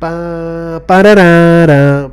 Pá, pararara,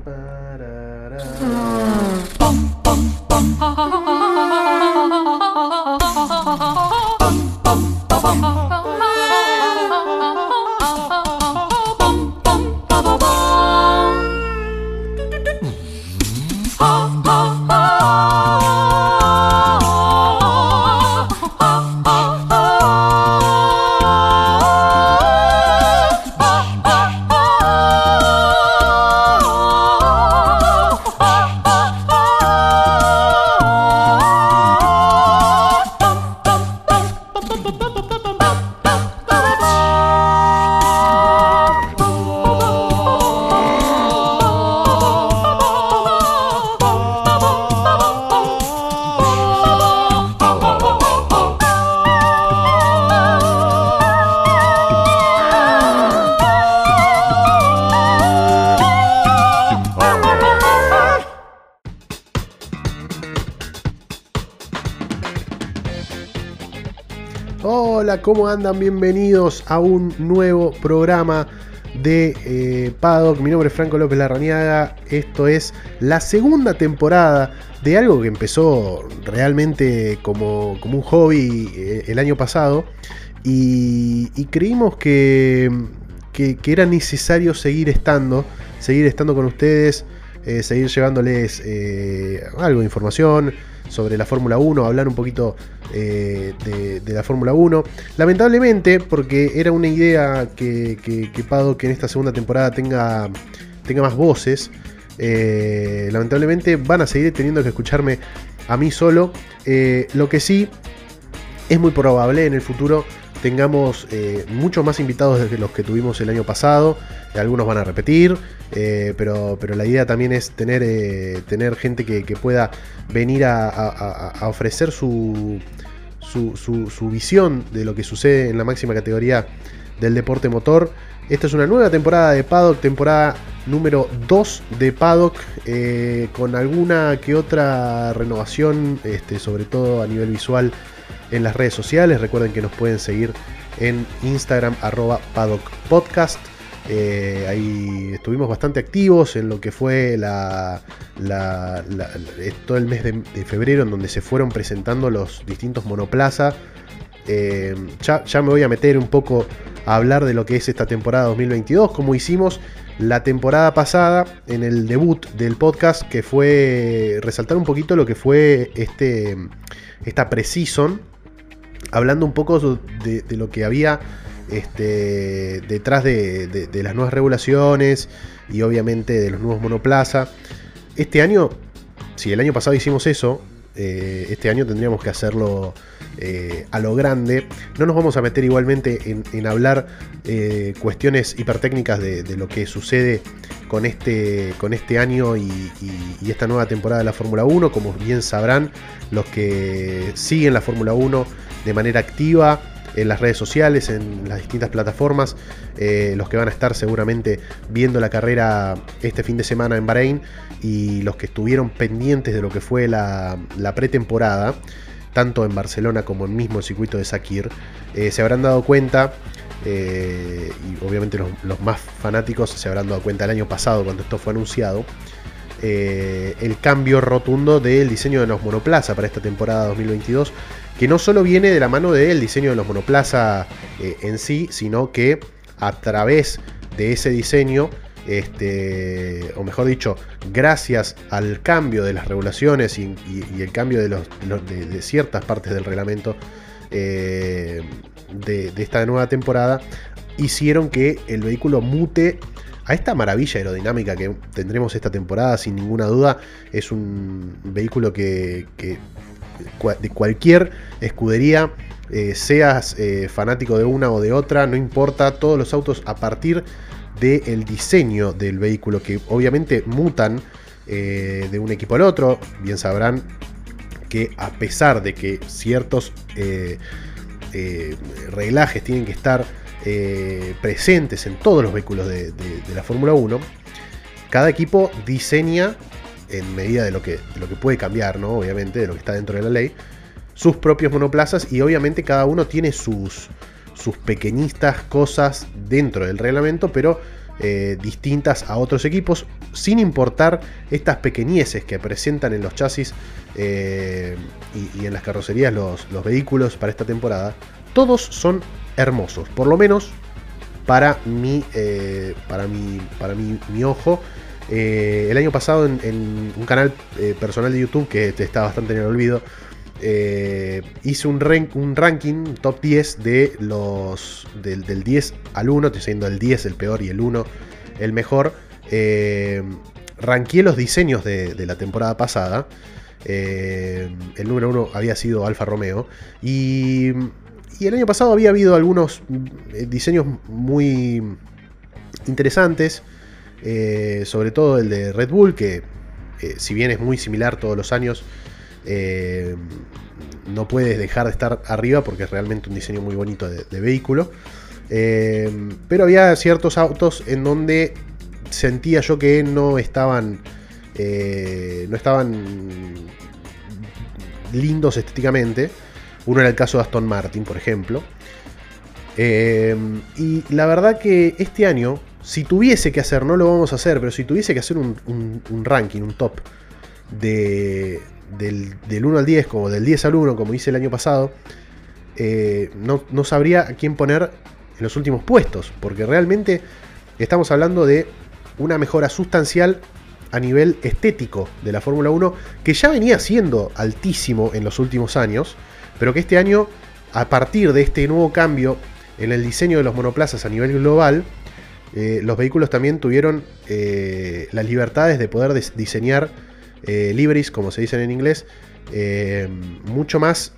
¿cómo andan? Bienvenidos a un nuevo programa de eh, Paddock. Mi nombre es Franco López Larrañaga. Esto es la segunda temporada de algo que empezó realmente como, como un hobby eh, el año pasado. Y, y creímos que, que- era necesario seguir estando, seguir estando con ustedes, eh, seguir llevándoles eh, algo de información sobre la Fórmula 1, hablar un poquito eh, de, la Fórmula 1. Lamentablemente, porque era una idea que, que, que en esta segunda temporada tenga, tenga más voces, eh, lamentablemente van a seguir teniendo que escucharme a mí solo. Eh, lo que sí es muy probable en el futuro tengamos eh, muchos más invitados de los que tuvimos el año pasado. Algunos van a repetir, eh, pero, pero la idea también es tener, eh, tener gente que, pueda venir a, ofrecer su, su, visión de lo que sucede en la máxima categoría del deporte motor. Esta es una nueva temporada de Paddock, temporada número 2 de Paddock, con alguna que otra renovación, este, sobre todo a nivel visual en las redes sociales. Recuerden que nos pueden seguir en Instagram, arroba Paddock Podcast. Eh, ahí estuvimos bastante activos en lo que fue la, la- todo el mes de, de febrero, en donde se fueron presentando los distintos monoplaza. Eh, ya, ya me voy a meter un poco a hablar de lo que es esta temporada 2022, como hicimos la temporada pasada en el debut del podcast, que fue resaltar un poquito lo que fue este, esta pre-season, hablando un poco de, lo que había este, detrás de, las nuevas regulaciones y obviamente de los nuevos monoplaza. Este año, si el año pasado hicimos eso, eh, este año tendríamos que hacerlo eh, a lo grande. No nos vamos a meter igualmente en, hablar eh, cuestiones hipertécnicas de, de lo que sucede con este, con este año y, y- y esta nueva temporada de la Fórmula 1. Como bien sabrán, los que siguen la Fórmula 1 de manera activa en las redes sociales, en las distintas plataformas, eh, los que van a estar seguramente viendo la carrera este fin de semana en Bahrein y los que estuvieron pendientes de lo que fue la, la pretemporada, tanto en Barcelona como en mismo el circuito de Sakir, eh, se habrán dado cuenta, eh, y obviamente los, los más fanáticos se habrán dado cuenta el año pasado cuando esto fue anunciado, el cambio rotundo del diseño de los monoplaza para esta temporada 2022, que no solo viene de la mano del diseño de los monoplaza eh, en sí, sino que a través de ese diseño, este, o mejor dicho, gracias al cambio de las regulaciones y, el cambio de, ciertas partes del reglamento eh, de, esta nueva temporada, hicieron que el vehículo mute a esta maravilla aerodinámica que tendremos esta temporada, sin ninguna duda, es un vehículo que, de cualquier escudería, eh, seas eh, fanático de una o de otra, no importa, todos los autos a partir del diseño del vehículo, que obviamente mutan eh, de un equipo al otro, bien sabrán que a pesar de que ciertos reglajes tienen que estar presentes en todos los vehículos de, de- de la Fórmula 1, cada equipo diseña en medida de lo que, lo que puede cambiar, ¿no? Obviamente, de lo que está dentro de la ley, sus propios monoplazas y obviamente cada uno tiene sus, sus pequeñitas cosas dentro del reglamento, pero eh, distintas a otros equipos, sin importar estas pequeñeces que presentan en los chasis eh, y, en las carrocerías los, vehículos para esta temporada, todos son hermosos, por lo menos para mi, eh, para mi, para mi, ojo. El año pasado en, un canal personal de YouTube que está bastante en el olvido, hice un, ranking, top 10 de los del, 10 al 1, estoy diciendo el 10 el peor y el 1 el mejor. Eh, ranqué los diseños de, la temporada pasada. Eh, el número 1 había sido Alfa Romeo. Y, y, el año pasado había habido algunos eh, diseños muy interesantes. Sobre todo el de Red Bull, que si bien es muy similar todos los años, no puedes dejar de estar arriba porque es realmente un diseño muy bonito de, vehículo. Eh, pero había ciertos autos en donde sentía yo que no estaban. Eh, no estaban lindos estéticamente. Uno era el caso de Aston Martin, por ejemplo. Eh, y la verdad que este año, si tuviese que hacer, no lo vamos a hacer, pero si tuviese que hacer un, ranking, un top de, del, 1 al 10, como del 10 al 1, como hice el año pasado, eh, no, sabría a quién poner en los últimos puestos, porque realmente estamos hablando de una mejora sustancial a nivel estético de la Fórmula 1, que ya venía siendo altísimo en los últimos años, pero que este año, a partir de este nuevo cambio en el diseño de los monoplazas a nivel global, eh, los vehículos también tuvieron eh, las libertades de poder diseñar eh, libris, como se dicen en inglés, eh, mucho más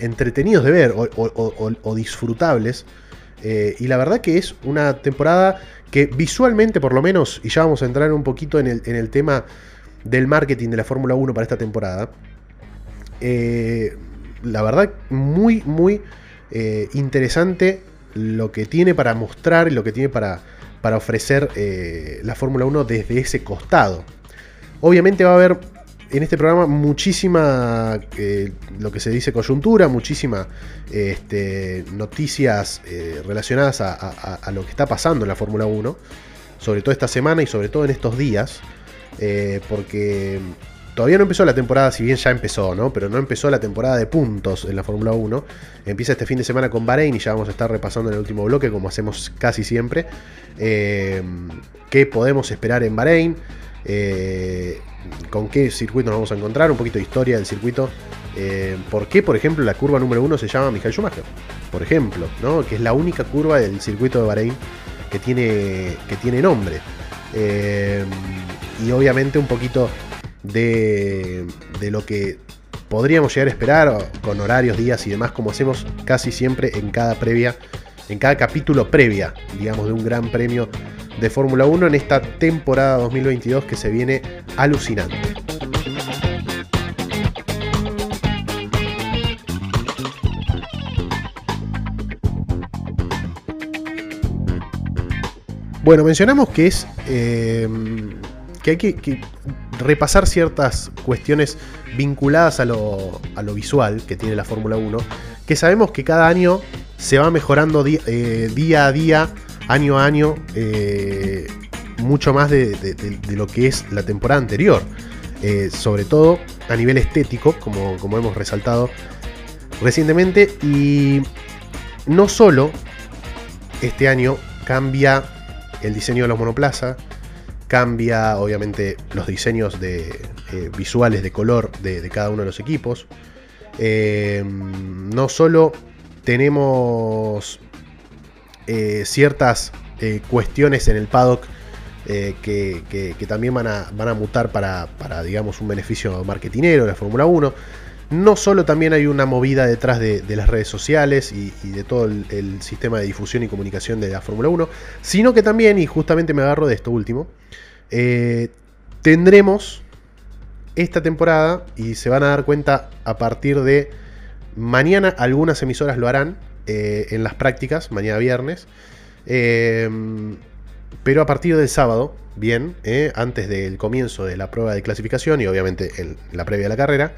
entretenidos de ver o, disfrutables. y la verdad que es una temporada que visualmente por lo menos, y ya vamos a entrar un poquito en el, tema del marketing de la Fórmula 1 para esta temporada, la verdad muy, muy interesante lo que tiene para mostrar y lo que tiene para para ofrecer eh, la Fórmula 1 desde ese costado. Obviamente va a haber en este programa muchísima, eh, lo que se dice coyuntura, muchísimas este, noticias eh, relacionadas a, lo que está pasando en la Fórmula 1, sobre todo esta semana y sobre todo en estos días, porque Todavía no empezó la temporada, si bien ya empezó, ¿no? Pero no empezó la temporada de puntos en la Fórmula 1. Empieza este fin de semana con Bahrein y ya vamos a estar repasando en el último bloque, como hacemos casi siempre. Eh, ¿Qué podemos esperar en Bahrein? Eh, ¿Con qué circuito nos vamos a encontrar? Un poquito de historia del circuito. Eh, ¿Por qué, por ejemplo, la curva número 1 se llama Michael Schumacher? Por ejemplo, ¿no? Que es la única curva del circuito de Bahrein que tiene, que tiene nombre. y obviamente un poquito de, lo que podríamos llegar a esperar con horarios, días y demás, como hacemos casi siempre en cada previa, en cada capítulo previa, digamos, de un gran premio de Fórmula 1 en esta temporada 2022 que se viene alucinante. Bueno, mencionamos que es eh, que hay que, repasar ciertas cuestiones vinculadas a lo, visual que tiene la Fórmula 1, que sabemos que cada año se va mejorando eh, día a día, año a año, eh, mucho más de, lo que es la temporada anterior. Eh, sobre todo a nivel estético, como, como hemos resaltado recientemente. Y no solo este año cambia el diseño de los monoplazas, cambia obviamente los diseños de, eh, visuales de color de, cada uno de los equipos. Eh, no solo tenemos eh, ciertas cuestiones en el paddock que, también van a, van a mutar para, digamos, un beneficio marketinero de la Fórmula 1. No solo también hay una movida detrás de, las redes sociales y, de todo el, sistema de difusión y comunicación de la Fórmula 1, sino que también, y justamente me agarro de esto último, eh, tendremos esta temporada y se van a dar cuenta a partir de mañana, algunas emisoras lo harán eh, en las prácticas, mañana viernes, eh, pero a partir del sábado, bien, antes del comienzo de la prueba de clasificación y obviamente en la previa de la carrera,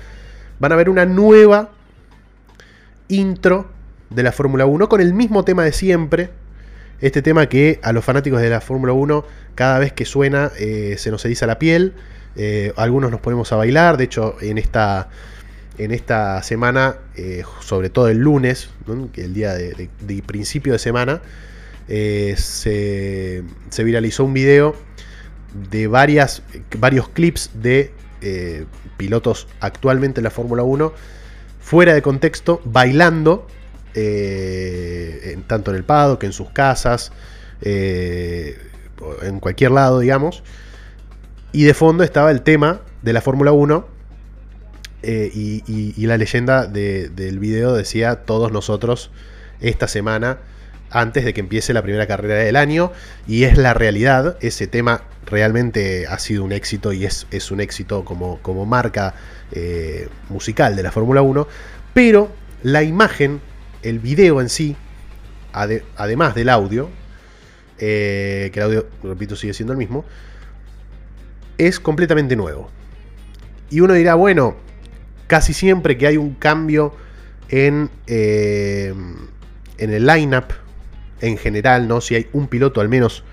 van a ver una nueva intro de la Fórmula 1 con el mismo tema de siempre, Este tema que a los fanáticos de la Fórmula 1 cada vez que suena eh, se nos eriza la piel, eh, algunos nos ponemos a bailar, de hecho en esta, en esta semana, sobre todo el lunes, el día de, principio de semana, se, se, viralizó un video de varias, varios clips de pilotos actualmente en la Fórmula 1 fuera de contexto, bailando, eh, tanto en el paddock, en sus casas, eh, en cualquier lado, digamos. Y de fondo estaba el tema de la Fórmula 1 eh, y, la leyenda del video decía todos nosotros esta semana antes de que empiece la primera carrera del año y es la realidad, ese tema realmente ha sido un éxito y es, es un éxito como, como marca eh, musical de la Fórmula 1, pero la imagen, el video en sí, además del audio, eh, que el audio, repito, sigue siendo el mismo, es completamente nuevo. Y uno dirá, bueno, casi siempre que hay un cambio en, eh, en el lineup en general, ¿no? Si hay un piloto al menos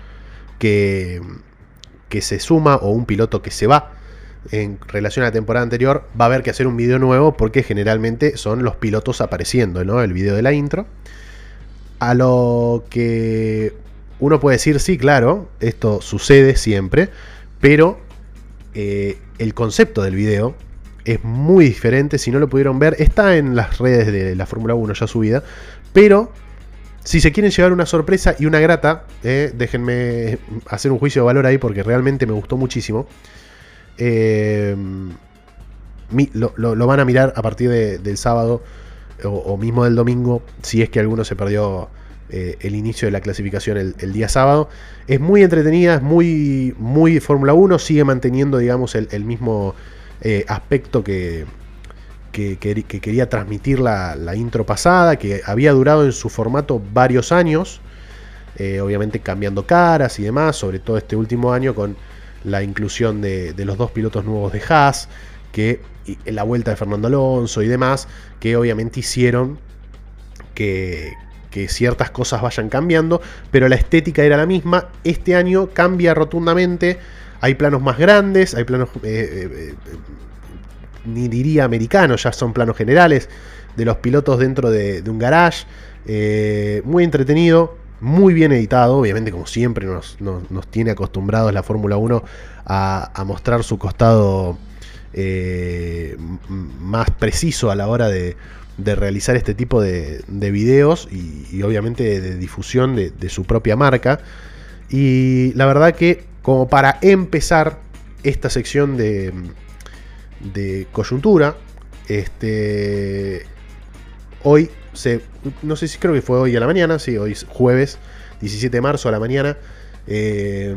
que, que se suma o un piloto que se va, en relación a la temporada anterior, va a haber que hacer un video nuevo porque generalmente son los pilotos apareciendo, ¿no? El video de la intro. A lo que uno puede decir, sí, claro, esto sucede siempre, pero eh, el concepto del video es muy diferente. Si no lo pudieron ver, está en las redes de la Fórmula 1 ya subida, pero si se quieren llevar una sorpresa y una grata, eh, déjenme hacer un juicio de valor ahí porque realmente me gustó muchísimo. Eh, lo, van a mirar a partir del sábado o, mismo del domingo, si es que alguno se perdió eh, el inicio de la clasificación el, día sábado. Es muy entretenida, es muy, muy Fórmula 1, sigue manteniendo, digamos, el, mismo eh, aspecto que, que, quería transmitir la, intro pasada, que había durado en su formato varios años, obviamente cambiando caras y demás, sobre todo este último año con la inclusión de, los dos pilotos nuevos de Haas, que la vuelta de Fernando Alonso y demás, que obviamente hicieron que, ciertas cosas vayan cambiando, pero la estética era la misma. Este año cambia rotundamente, hay planos más grandes, hay planos, eh, eh, eh, ni diría americanos, ya son planos generales de los pilotos dentro de, de un garage. muy entretenido, muy bien editado, obviamente como siempre nos, tiene acostumbrados la Fórmula 1 a, mostrar su costado eh, más preciso a la hora de, realizar este tipo de, videos y, obviamente de, difusión de, su propia marca. Y la verdad que como para empezar esta sección de, de coyuntura, este, hoy no sé si creo que fue hoy a la mañana, sí, hoy es jueves 17 de marzo a la mañana, eh,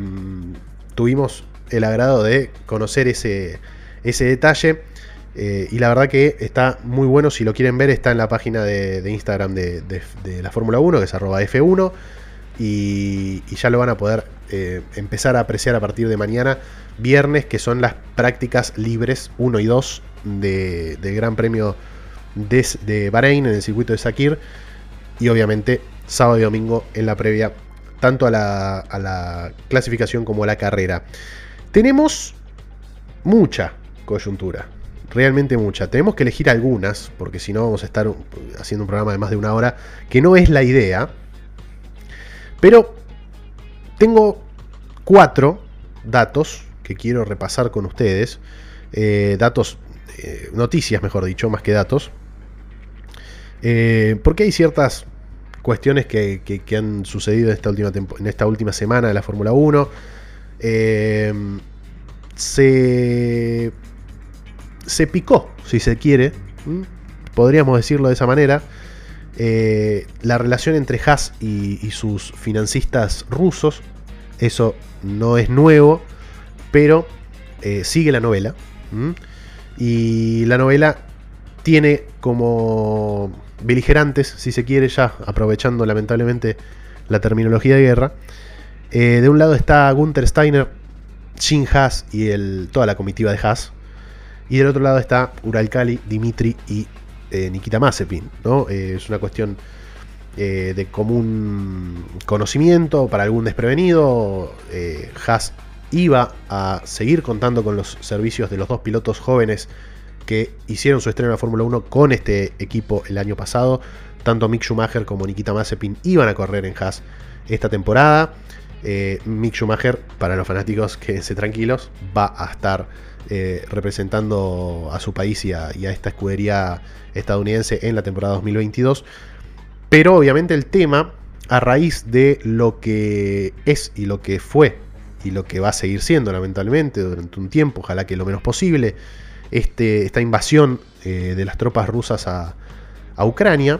tuvimos el agrado de conocer ese, ese detalle. Eh, y la verdad que está muy bueno. Si lo quieren ver, está en la página de, Instagram de, la Fórmula 1, que es arroba F1. Y, ya lo van a poder eh, empezar a apreciar a partir de mañana, viernes, que son las prácticas libres 1 y 2 del Gran Premio de, Bahrein en el circuito de Sakir y obviamente sábado y domingo en la previa tanto a la, clasificación como a la carrera. Tenemos mucha coyuntura, realmente mucha. Tenemos que elegir algunas, porque si no vamos a estar haciendo un programa de más de una hora, que no es la idea. Pero tengo cuatro datos que quiero repasar con ustedes. Eh, datos, eh, noticias mejor dicho, más que datos. Eh, porque hay ciertas cuestiones que, han sucedido en esta última, en esta última semana de la Fórmula 1. Eh, se, se picó, si se quiere, podríamos decirlo de esa manera, eh, la relación entre Haas y, sus financistas rusos. Eso no es nuevo, pero sigue la novela. Y la novela tiene como beligerantes, si se quiere, ya aprovechando lamentablemente la terminología de guerra. Eh, de un lado está Gunther Steiner, Shin Haas y toda la comitiva de Haas. Y del otro lado está Uralkali, Dimitri y eh, Nikita Mazepin. ¿no? Eh, es una cuestión eh, de común conocimiento para algún desprevenido, Haas iba a seguir contando con los servicios de los dos pilotos jóvenes que hicieron su estreno en la Fórmula 1 con este equipo el año pasado. Tanto Mick Schumacher como Nikita Mazepin iban a correr en Haas esta temporada. Mick Schumacher, para los fanáticos, quédense tranquilos, va a estar eh, representando a su país y a, esta escudería estadounidense en la temporada 2022. Pero obviamente el tema, a raíz de lo que es y lo que fue y lo que va a seguir siendo lamentablemente durante un tiempo, ojalá que lo menos posible, este, esta invasión eh, de las tropas rusas a, Ucrania,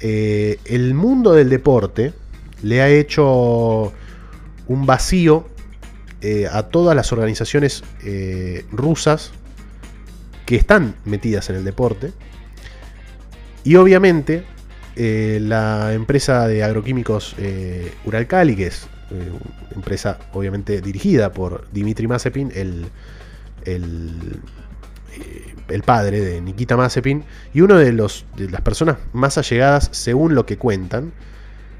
el mundo del deporte, le ha hecho un vacío eh, a todas las organizaciones eh, rusas que están metidas en el deporte. Y obviamente eh, la empresa de agroquímicos Uralkali, que es una empresa obviamente dirigida por Dmitry Mazepin, el, el, el, padre de Nikita Mazepin, y uno de, de las personas más allegadas, según lo que cuentan,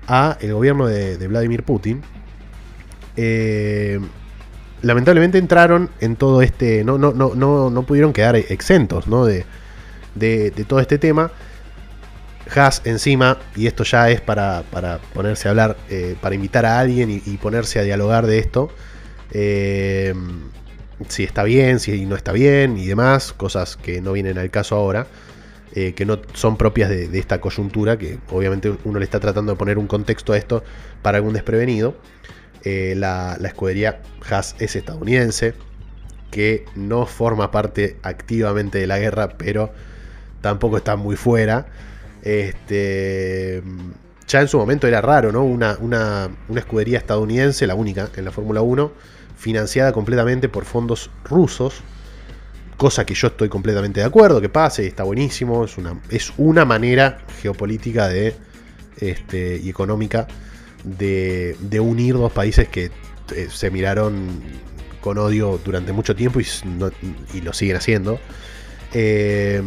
a el gobierno de, Vladimir Putin. Eh, lamentablemente entraron en todo este. No, no, no, no, no pudieron quedar exentos ¿no? de, de, todo este tema. Haas encima, y esto ya es para, para ponerse a hablar, eh, para invitar a alguien y, ponerse a dialogar de esto. Eh, si está bien, si no está bien y demás, cosas que no vienen al caso ahora. Eh, que no son propias de, esta coyuntura, que obviamente uno le está tratando de poner un contexto a esto para algún desprevenido. Eh, la, escudería Haas es estadounidense, que no forma parte activamente de la guerra, pero tampoco está muy fuera. Este, ya en su momento era raro, ¿no? Una, una, una escudería estadounidense, la única en la Fórmula 1, financiada completamente por fondos rusos cosa que yo estoy completamente de acuerdo, que pase, está buenísimo, es una, es una manera geopolítica de, este, y económica de, unir dos países que eh, se miraron con odio durante mucho tiempo y, lo siguen haciendo. Eh,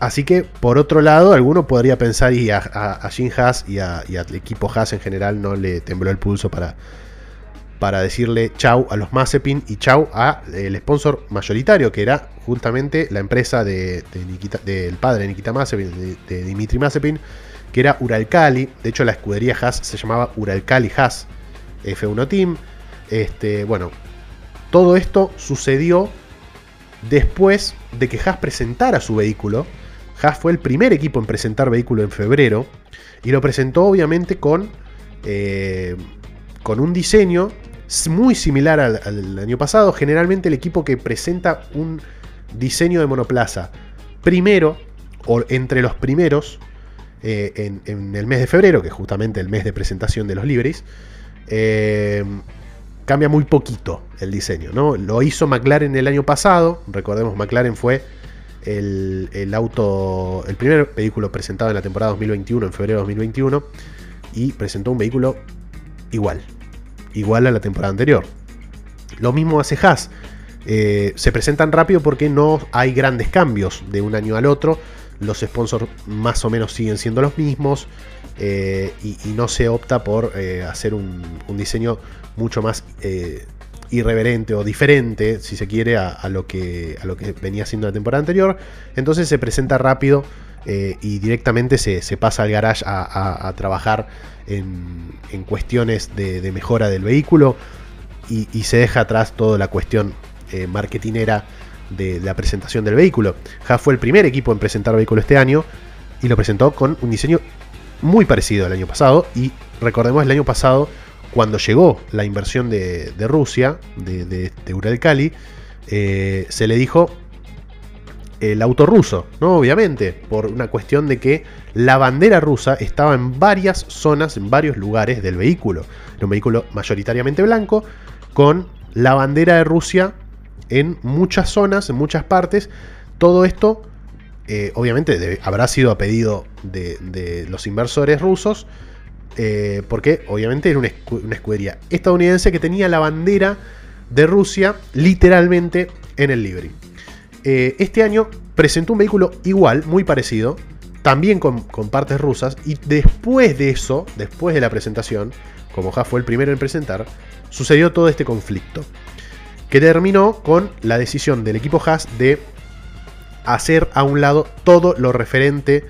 así que, por otro lado, alguno podría pensar, y a, a, Jim Haas y, y al equipo Haas en general no le tembló el pulso para para decirle chau a los Mazepin y chau a el sponsor mayoritario, que era justamente la empresa de, del padre de Nikita Mazepin, de, Dimitri Mazepin, que era Uralkali. De hecho, la escudería Haas se llamaba Uralkali Haas F1 Team. Este, bueno, todo esto sucedió después de que Haas presentara su vehículo. Haas fue el primer equipo en presentar vehículo en febrero y lo presentó obviamente con eh, con un diseño muy similar al, año pasado. Generalmente el equipo que presenta un diseño de monoplaza primero, o entre los primeros, eh, en, el mes de febrero, que es justamente el mes de presentación de los libres, eh, cambia muy poquito el diseño. ¿no? Lo hizo McLaren el año pasado. Recordemos, McLaren fue el, el, auto, el primer vehículo presentado en la temporada 2021, en febrero de 2021, y presentó un vehículo igual, igual a la temporada anterior. Lo mismo hace Haas. Eh, se presentan rápido porque no hay grandes cambios de un año al otro. Los sponsors más o menos siguen siendo los mismos. Eh, y, no se opta por eh, hacer un, diseño mucho más irreverente o diferente, si se quiere, a, lo que, a lo que venía siendo la temporada anterior. Entonces se presenta rápido y directamente se, pasa al garage a trabajar en, cuestiones de, mejora del vehículo y, se deja atrás toda la cuestión eh, marketinera de, la presentación del vehículo. Haas fue el primer equipo en presentar vehículo este año y lo presentó con un diseño muy parecido al año pasado y recordemos el año pasado cuando llegó la inversión de, Rusia, de, de, eh, se le dijo el auto ruso, ¿no? Obviamente, por una cuestión de que la bandera rusa estaba en varias zonas, en varios lugares del vehículo. Era un vehículo mayoritariamente blanco, con la bandera de Rusia en muchas zonas, en muchas partes. Todo esto, eh, obviamente, habrá sido a pedido de, los inversores rusos, eh, porque obviamente era una, escudería estadounidense que tenía la bandera de Rusia literalmente en el livery. Eh, este año presentó un vehículo igual, muy parecido, también con, partes rusas, y después de eso, después de la presentación, como Haas fue el primero en presentar, sucedió todo este conflicto, que terminó con la decisión del equipo Haas de hacer a un lado todo lo referente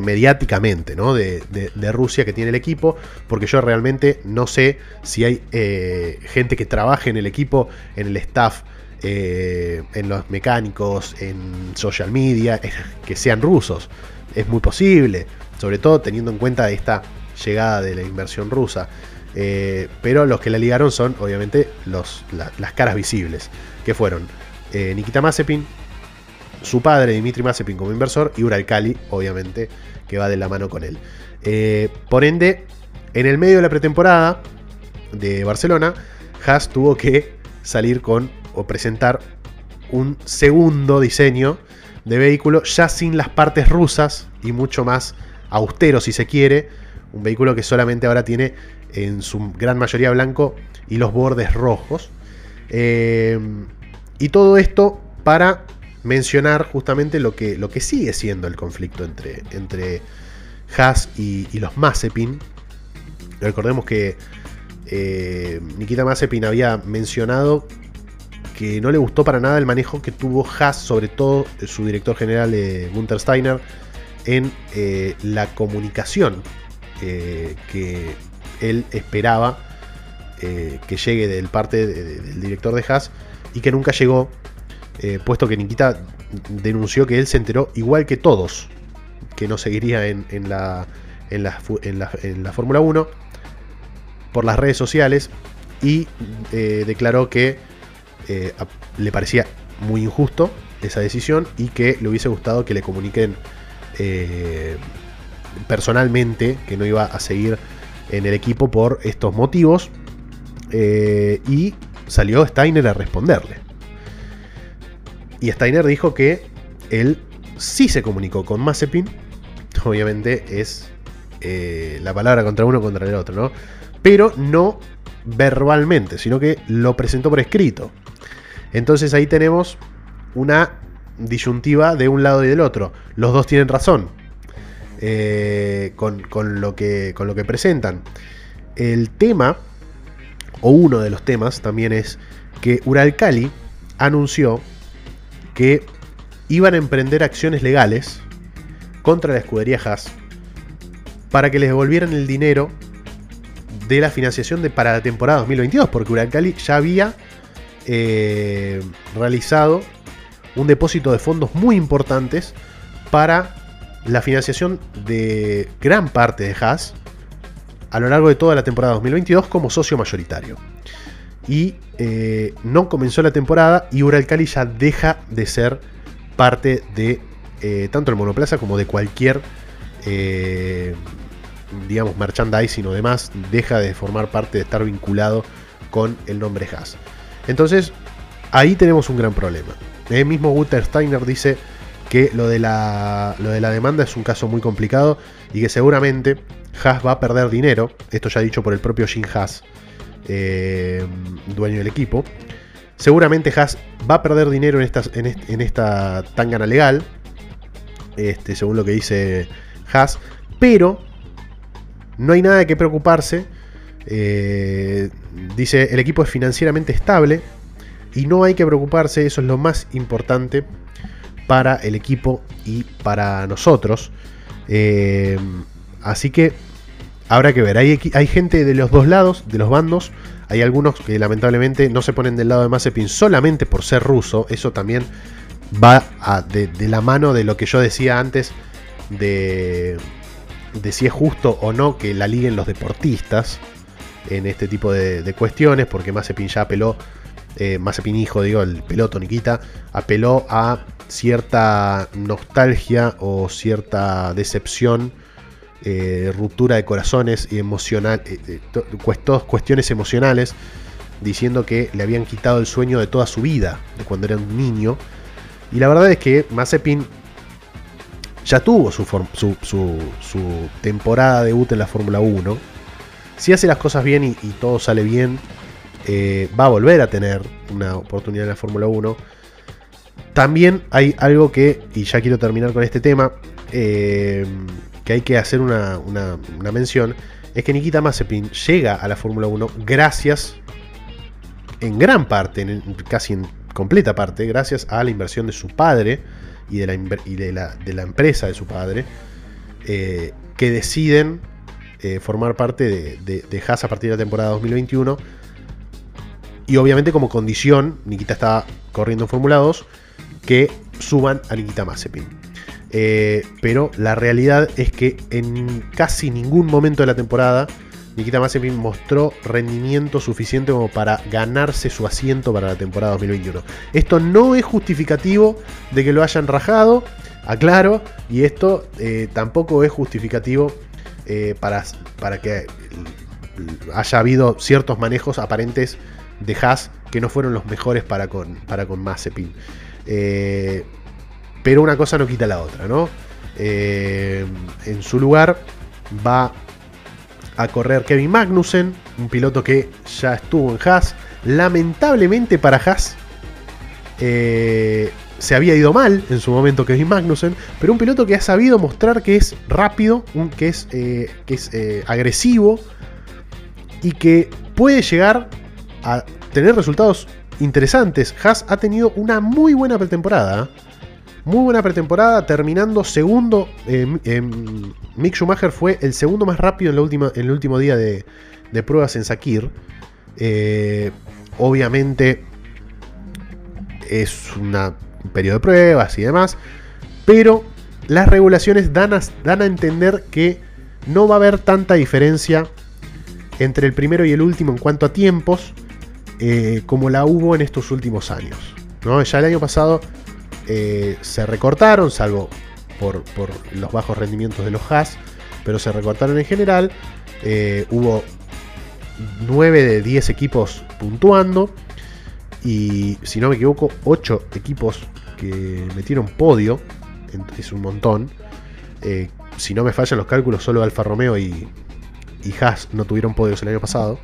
mediáticamente ¿no? de, Rusia que tiene el equipo, porque yo realmente no sé si hay eh, gente que trabaje en el equipo, en el staff, eh, en los mecánicos, en social media, que sean rusos. Es muy posible, sobre todo teniendo en cuenta esta llegada de la inversión rusa. Eh, pero los que la ligaron son obviamente los, las caras visibles, que fueron Nikita Mazepin, su padre, Dimitri Mazepin, como inversor, y Uralcali, obviamente, que va de la mano con él. Eh, por ende, en el medio de la pretemporada de Barcelona, Haas tuvo que salir con o presentar un segundo diseño de vehículo ya sin las partes rusas y mucho más austero si se quiere. Un vehículo que solamente ahora tiene en su gran mayoría blanco y los bordes rojos. Eh, y todo esto para mencionar justamente lo que, lo que sigue siendo el conflicto entre, entre Haas y, los Mazepin. Recordemos que eh, Nikita Mazepin había mencionado que no le gustó para nada el manejo que tuvo Haas, sobre todo su director general eh, Gunther Steiner, en eh, la comunicación que él esperaba que llegue del parte del director de Haas y que nunca llegó eh, puesto que Nikita denunció que él se enteró igual que todos que no seguiría en, la, en la, Fórmula 1 por las redes sociales y eh, declaró que eh, le parecía muy injusto esa decisión y que le hubiese gustado que le comuniquen personalmente que no iba a seguir en el equipo por estos motivos y salió Steiner a responderle. Y Steiner dijo que él sí se comunicó con Mazepin. Obviamente es eh, la palabra contra uno contra el otro, ¿no? Pero no verbalmente, sino que lo presentó por escrito. Entonces ahí tenemos una disyuntiva de un lado y del otro. Los dos tienen razón eh, con, lo que, con lo que presentan. El tema, o uno de los temas también es que Uralcali anunció que iban a emprender acciones legales contra la escudería Haas para que les devolvieran el dinero de la financiación de, para la temporada 2022, porque Uralcali ya había eh, realizado un depósito de fondos muy importantes para la financiación de gran parte de Haas a lo largo de toda la temporada 2022 como socio mayoritario. Y eh, no comenzó la temporada y Uralcali ya deja de ser parte de eh, tanto el monoplaza como de cualquier eh, digamos merchandising o demás deja de formar parte de estar vinculado con el nombre Haas. Entonces ahí tenemos un gran problema. El mismo Guter Steiner dice que lo de, la, lo de la demanda es un caso muy complicado y que seguramente Haas va a perder dinero esto ya dicho por el propio Jim Haas eh, dueño del equipo. Seguramente Haas va a perder dinero en esta, en, esta tangana legal, este, según lo que dice Haas, pero no hay nada de que preocuparse. Eh, dice, el equipo es financieramente estable y no hay que preocuparse, eso es lo más importante para el equipo y para nosotros. Eh, así que Habrá que ver, hay, gente de los dos lados, de los bandos. Hay algunos que lamentablemente no se ponen del lado de Mazepin solamente por ser ruso. Eso también va de, la mano de lo que yo decía antes de, de si es justo o no que la liguen los deportistas en este tipo de, cuestiones, porque Mazepin ya apeló, eh, Mazepin hijo, digo, el peloto Nikita, apeló a cierta nostalgia o cierta decepción eh, ruptura de corazones y emocional, eh, cuestiones emocionales, diciendo que le habían quitado el sueño de toda su vida, de cuando era un niño. Y la verdad es que Mazepin ya tuvo su, su, su, temporada debut en la Fórmula 1. Si hace las cosas bien y, todo sale bien, va a volver a tener una oportunidad en la Fórmula 1. También hay algo que, y ya quiero terminar con este tema, eh, que hay que hacer una, una, mención, es que Nikita Mazepin llega a la Fórmula 1 gracias, en gran parte, en, casi en completa parte, gracias a la inversión de su padre y de la, de la, empresa de su padre, eh, que deciden eh, formar parte de, de Haas a partir de la temporada 2021. Y obviamente como condición, Nikita está corriendo en Fórmula 2, que suban a Nikita Mazepin. Eh, pero la realidad es que en casi ningún momento de la temporada Nikita Mazepin mostró rendimiento suficiente como para ganarse su asiento para la temporada 2021. Esto no es justificativo de que lo hayan rajado, aclaro, y esto eh, tampoco es justificativo eh, para, para que haya habido ciertos manejos aparentes de Haas que no fueron los mejores para con, para con Mazepin. Eh, pero una cosa no quita la otra, ¿no? Eh, en su lugar va a correr Kevin Magnussen, un piloto que ya estuvo en Haas. Lamentablemente para Haas eh, se había ido mal en su momento Kevin Magnussen, pero un piloto que ha sabido mostrar que es rápido, que es, que es agresivo y que puede llegar a tener resultados interesantes. Haas ha tenido una muy buena pretemporada. Muy buena pretemporada, terminando segundo. Eh, Mick Schumacher fue el segundo más rápido en, el último día de, pruebas en Sakir. Eh, obviamente es un periodo de pruebas y demás. Pero las regulaciones dan a entender que no va a haber tanta diferencia entre el primero y el último en cuanto a tiempos. Eh, como la hubo en estos últimos años. ¿no? Ya el año pasado eh, se recortaron, salvo por, los bajos rendimientos de los Haas, pero se recortaron en general. Eh, hubo 9 de 10 equipos puntuando y si no me equivoco 8 equipos que metieron podio, es un montón. si no me fallan los cálculos, solo Alfa Romeo y, y Haas no tuvieron podios el año pasado.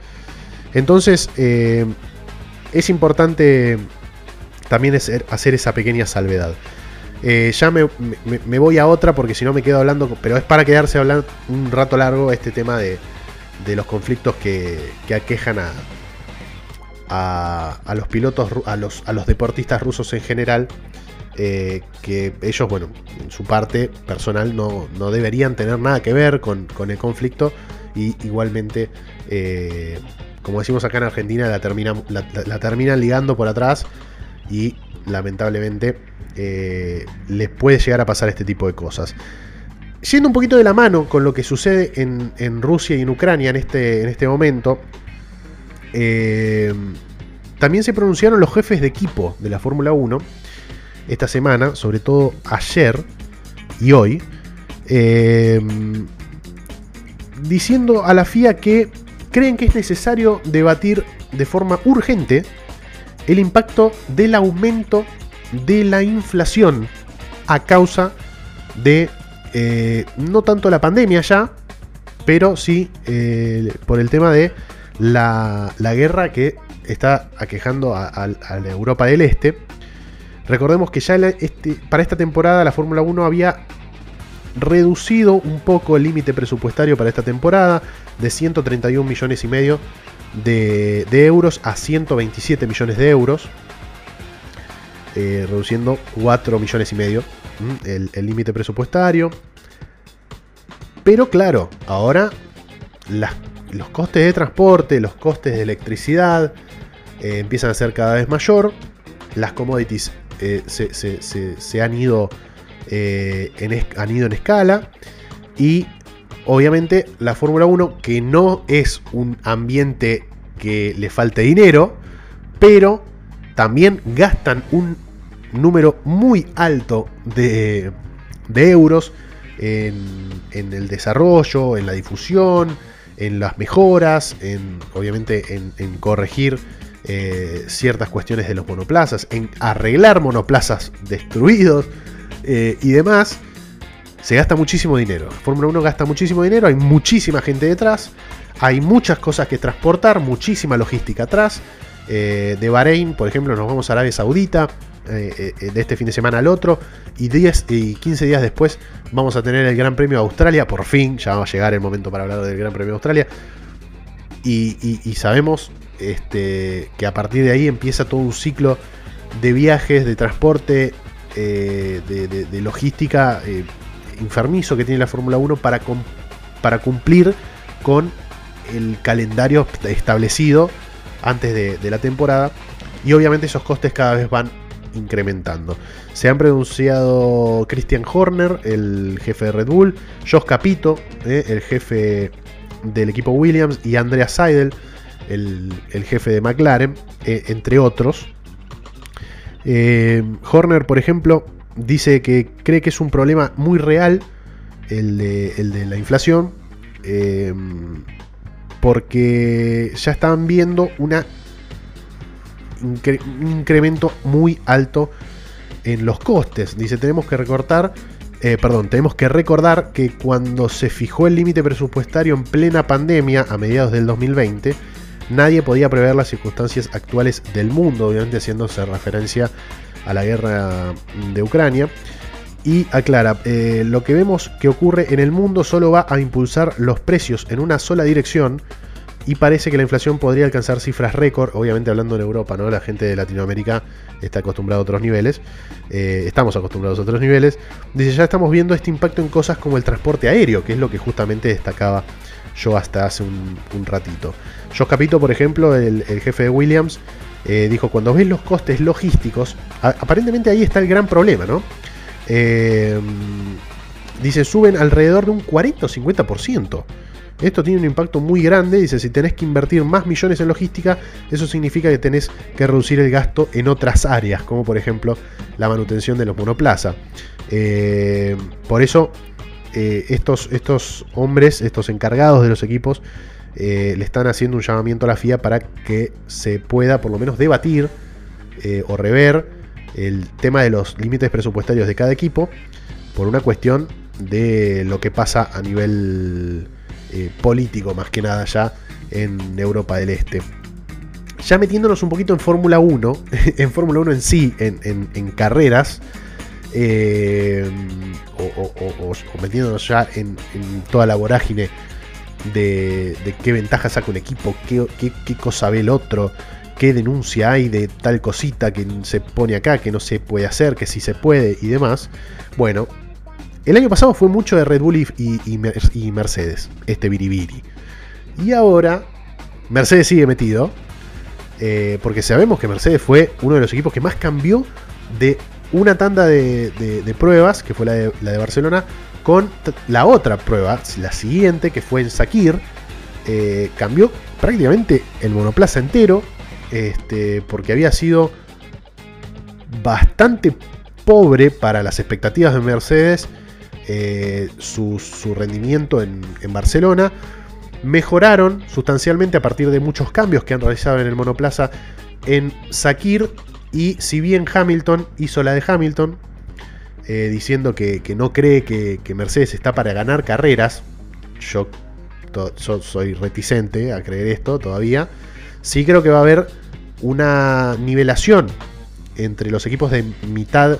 Entonces, eh, es importante también hacer esa pequeña salvedad. Eh, ya me, voy a otra porque si no me quedo hablando, pero es para quedarse hablando un rato largo este tema de, los conflictos que, aquejan a, los pilotos, a los, a los deportistas rusos en general. Eh, que ellos, bueno, en su parte personal no, deberían tener nada que ver con, el conflicto y igualmente como decimos acá en Argentina, la, terminan ligando por atrás y lamentablemente eh, les puede llegar a pasar este tipo de cosas. Siendo un poquito de la mano con lo que sucede en, Rusia y en Ucrania en este, en este momento, eh, también se pronunciaron los jefes de equipo de la Fórmula 1 esta semana, sobre todo ayer y hoy, eh, diciendo a la FIA que creen que es necesario debatir de forma urgente el impacto del aumento de la inflación a causa de eh, no tanto la pandemia ya, pero sí eh, por el tema de la, guerra que está aquejando a, la Europa del Este. Recordemos que ya este, para esta temporada la Fórmula 1 había reducido un poco el límite presupuestario para esta temporada de 131 millones y medio de, euros a 127 millones de euros, eh, reduciendo 4 millones y medio el límite presupuestario. Pero claro, ahora los costes de transporte, los costes de electricidad eh, empiezan a ser cada vez mayor. Las commodities eh, se, han ido en, han ido en escala y obviamente la Fórmula 1, que no es un ambiente que le falte dinero, pero también gastan un número muy alto de, euros en, el desarrollo, en la difusión, en las mejoras, en obviamente en, corregir eh, ciertas cuestiones de los monoplazas, en arreglar monoplazas destruidos eh, y demás se gasta muchísimo dinero. Fórmula 1 gasta muchísimo dinero, hay muchísima gente detrás, hay muchas cosas que transportar, muchísima logística atrás. Eh, de Bahrein, por ejemplo, nos vamos a Arabia Saudita, de este fin de semana al otro. Y, 10, y 15 días después vamos a tener el Gran Premio de Australia. Por fin, ya va a llegar el momento para hablar del Gran Premio de Australia. Y, sabemos este, que a partir de ahí empieza todo un ciclo de viajes, de transporte, de, logística enfermizo que tiene la Fórmula 1 para, para cumplir con el calendario establecido antes de, la temporada. Y obviamente esos costes cada vez van incrementando. Se han pronunciado Christian Horner, el jefe de Red Bull, Josh Capito, eh, el jefe del equipo Williams, y Andrea Seidel, el, jefe de McLaren, eh, entre otros. Eh, Horner, por ejemplo, dice que cree que es un problema muy real el de, la inflación, em, porque ya están viendo un incremento muy alto en los costes. Dice, tenemos que recortar, eh, perdón, tenemos que recordar que cuando se fijó el límite presupuestario en plena pandemia a mediados del 2020, nadie podía prever las circunstancias actuales del mundo, obviamente haciéndose referencia a la guerra de Ucrania. Y aclara, eh, lo que vemos que ocurre en el mundo solo va a impulsar los precios en una sola dirección y parece que la inflación podría alcanzar cifras récord, obviamente hablando en Europa, ¿no? La gente de Latinoamérica está acostumbrada a otros niveles, eh, estamos acostumbrados a otros niveles. Dice, ya estamos viendo este impacto en cosas como el transporte aéreo, que es lo que justamente destacaba yo hasta hace un, ratito. Josh Capito, por ejemplo, el jefe de Williams, eh, dijo, cuando ves los costes logísticos, aparentemente ahí está el gran problema, ¿no? Eh, dice, suben alrededor de un 40 o 50%. Esto tiene un impacto muy grande. Dice, si tenés que invertir más millones en logística, eso significa que tenés que reducir el gasto en otras áreas, como por ejemplo la manutención de los monoplaza. Eh, por eso, estos, estos hombres, estos encargados de los equipos, eh, le están haciendo un llamamiento a la FIA para que se pueda por lo menos debatir eh, o rever el tema de los límites presupuestarios de cada equipo por una cuestión de lo que pasa a nivel eh, político más que nada ya en Europa del Este. Ya metiéndonos un poquito en Fórmula 1, en Fórmula 1 en sí, en, carreras, o, metiéndonos ya en, en toda la vorágine de, qué ventaja saca un equipo, qué, cosa ve el otro, qué denuncia hay de tal cosita que se pone acá, que no se puede hacer, que sí se puede y demás. Bueno, el año pasado fue mucho de Red Bull y, Mercedes, este biribiri. Y ahora Mercedes sigue metido, eh, porque sabemos que Mercedes fue uno de los equipos que más cambió de una tanda de, pruebas, que fue la de, la de Barcelona, con la otra prueba, la siguiente, que fue en Sakir. Eh, cambió prácticamente el monoplaza entero, este, porque había sido bastante pobre para las expectativas de Mercedes eh, su, rendimiento en, Barcelona. Mejoraron sustancialmente a partir de muchos cambios que han realizado en el monoplaza en Sakir. Y si bien Hamilton hizo la de Hamilton, eh, diciendo que, no cree que, Mercedes está para ganar carreras. Yo, soy reticente a creer esto todavía. Sí creo que va a haber una nivelación entre los equipos de mitad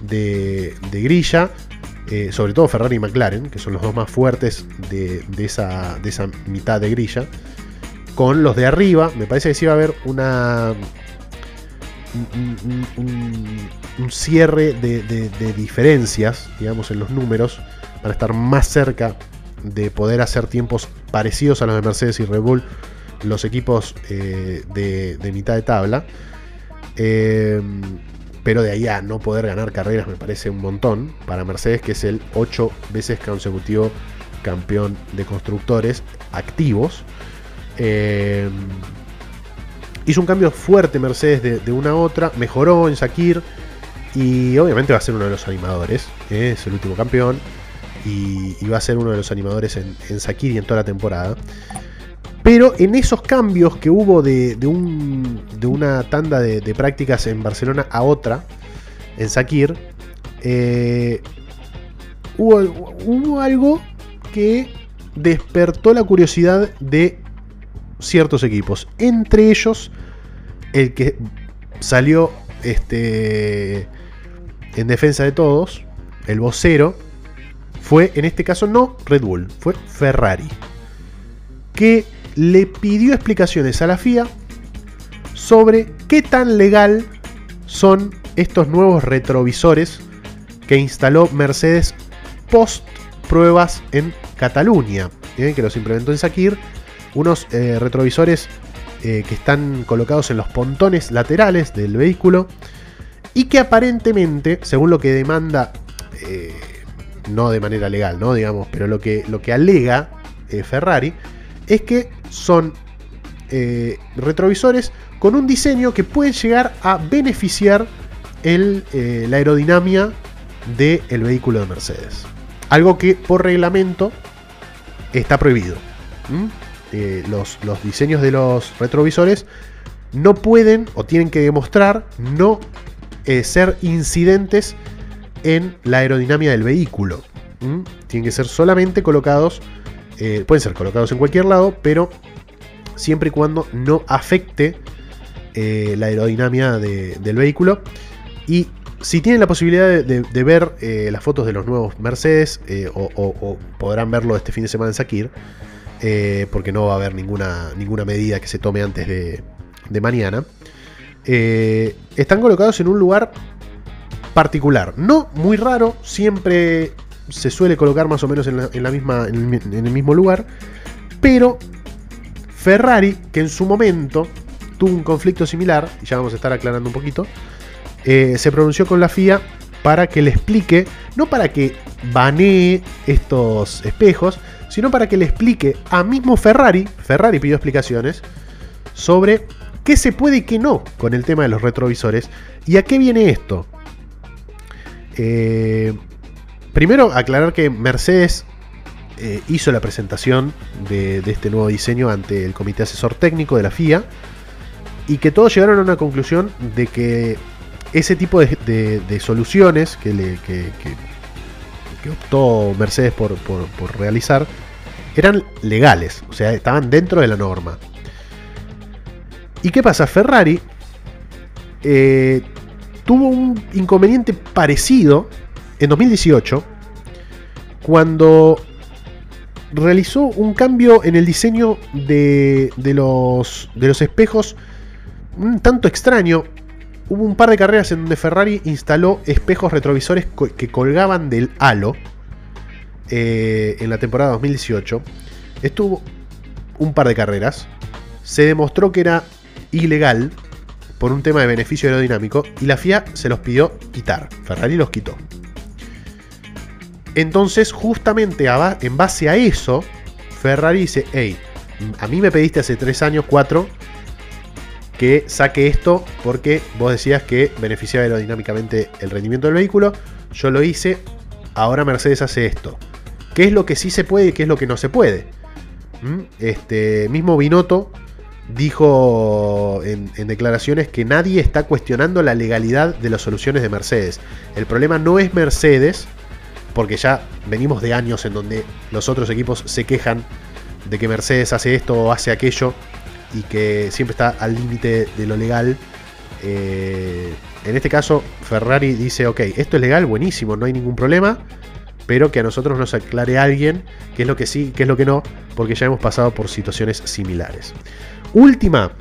de, grilla, eh, sobre todo Ferrari y McLaren, que son los dos más fuertes de, esa, de esa mitad de grilla, con los de arriba. Me parece que sí va a haber una un, cierre de, diferencias, digamos, en los números, para estar más cerca de poder hacer tiempos parecidos a los de Mercedes y Red Bull, los equipos eh, de, mitad de tabla. Eh, pero de ahí a no poder ganar carreras me parece un montón para Mercedes, que es el 8 veces consecutivo campeón de constructores activos. Eh, Hizo un cambio fuerte Mercedes de, una a otra, mejoró en Sakir y obviamente va a ser uno de los animadores, es el último campeón y, va a ser uno de los animadores en, en Sakir y en toda la temporada. Pero en esos cambios que hubo de, una tanda de, prácticas en Barcelona a otra, en Sakir, eh, hubo, algo que despertó la curiosidad de ciertos equipos. Entre ellos, el que salió este, en defensa de todos, el vocero, fue en este caso no Red Bull, fue Ferrari, que le pidió explicaciones a la FIA sobre qué tan legal son estos nuevos retrovisores que instaló Mercedes post pruebas en Cataluña, ¿eh? que los implementó en Sakir, unos eh, retrovisores eh, que están colocados en los pontones laterales del vehículo y que aparentemente, según lo que demanda, no de manera legal, ¿no? Digamos, pero lo que, lo que alega Ferrari es que son retrovisores con un diseño que puede llegar a beneficiar el, la aerodinámica del vehículo de Mercedes. Algo que por reglamento está prohibido. Eh, los, diseños de los retrovisores no pueden o tienen que demostrar no eh, ser incidentes en la aerodinámica del vehículo. Tienen que ser solamente colocados, eh, pueden ser colocados en cualquier lado, pero siempre y cuando no afecte la aerodinámica del vehículo. Y si tienen la posibilidad de, ver las fotos de los nuevos Mercedes, eh, o, podrán verlo este fin de semana en Sakir, eh, porque no va a haber ninguna, ninguna medida que se tome antes de, mañana, están colocados en un lugar particular. No muy raro, siempre se suele colocar más o menos en, la, misma, en el mismo lugar, pero Ferrari, que en su momento tuvo un conflicto similar, y ya vamos a estar aclarando un poquito, eh, se pronunció con la FIA para que le explique, no para que banee estos espejos, sino para que le explique a mismo Ferrari, Ferrari pidió explicaciones, sobre qué se puede y qué no con el tema de los retrovisores y a qué viene esto. Eh, primero, aclarar que Mercedes eh, hizo la presentación de, este nuevo diseño ante el comité asesor técnico de la FIA y que todos llegaron a una conclusión de que ese tipo de, soluciones que, le, que, optó Mercedes por, realizar eran legales, o sea, estaban dentro de la norma. ¿Y qué pasa? Ferrari eh, tuvo un inconveniente parecido en 2018 cuando realizó un cambio en el diseño de, de, los, de los espejos un tanto extraño hubo un par de carreras en donde Ferrari instaló espejos retrovisores que colgaban del halo eh, en la temporada 2018. Estuvo un par de carreras. Se demostró que era ilegal por un tema de beneficio aerodinámico y la FIA se los pidió quitar. Ferrari los quitó. Entonces, justamente en base a eso, Ferrari dice, hey, a mí me pediste hace 3 años, 4, que saque esto porque vos decías que beneficiaba aerodinámicamente el rendimiento del vehículo. Yo lo hice, ahora Mercedes hace esto. ¿Qué es lo que sí se puede y qué es lo que no se puede? ¿Mm? Este mismo Binotto dijo en, declaraciones que nadie está cuestionando la legalidad de las soluciones de Mercedes. El problema no es Mercedes, porque ya venimos de años en donde los otros equipos se quejan de que Mercedes hace esto o hace aquello y que siempre está al límite de lo legal. Eh, en este caso, Ferrari dice, ok, esto es legal, buenísimo, no hay ningún problema, pero que a nosotros nos aclare alguien qué es lo que sí, qué es lo que no, porque ya hemos pasado por situaciones similares. Última,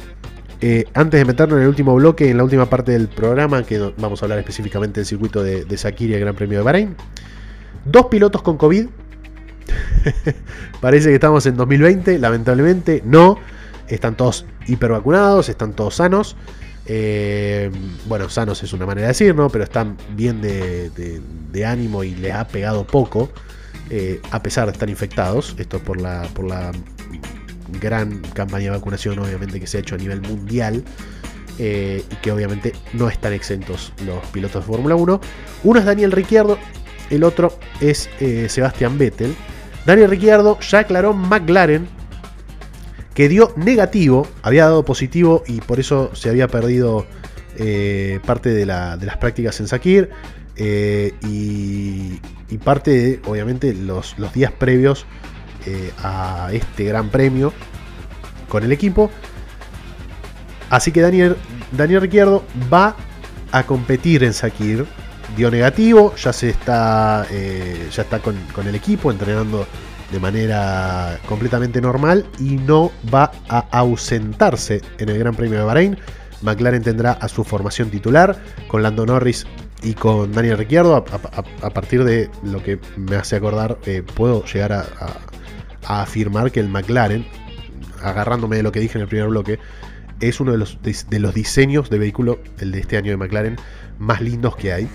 eh, antes de meternos en el último bloque, en la última parte del programa, que vamos a hablar específicamente del circuito de, de y el Gran Premio de Bahrein. Dos pilotos con COVID. Parece que estamos en 2020, lamentablemente no están todos hipervacunados, están todos sanos. Eh, bueno, sanos es una manera de decir, ¿no? Pero están bien de, ánimo y les ha pegado poco, eh, a pesar de estar infectados. Esto por la, por la gran campaña de vacunación, obviamente, que se ha hecho a nivel mundial. Eh, y que obviamente no están exentos los pilotos de Fórmula 1. Uno es Daniel Ricciardo, el otro es Sebastián Vettel. Daniel Ricciardo ya aclaró McLaren que dio negativo, había dado positivo y por eso se había perdido eh, parte de, las prácticas en Sakir eh, y, parte de, obviamente, los, días previos eh, a este gran premio con el equipo. Así que Daniel, Daniel Ricciardo va a competir en Sakir. Dio negativo, ya se está, ya está con el equipo entrenando de manera completamente normal y no va a ausentarse en el Gran Premio de Bahrein. McLaren tendrá a su formación titular con Lando Norris y con Daniel Ricciardo. A, partir de lo que me hace acordar, eh, puedo llegar a, afirmar que el McLaren, agarrándome de lo que dije en el primer bloque, es uno de los, de, los diseños de vehículo, el de este año de McLaren, más lindos que hay.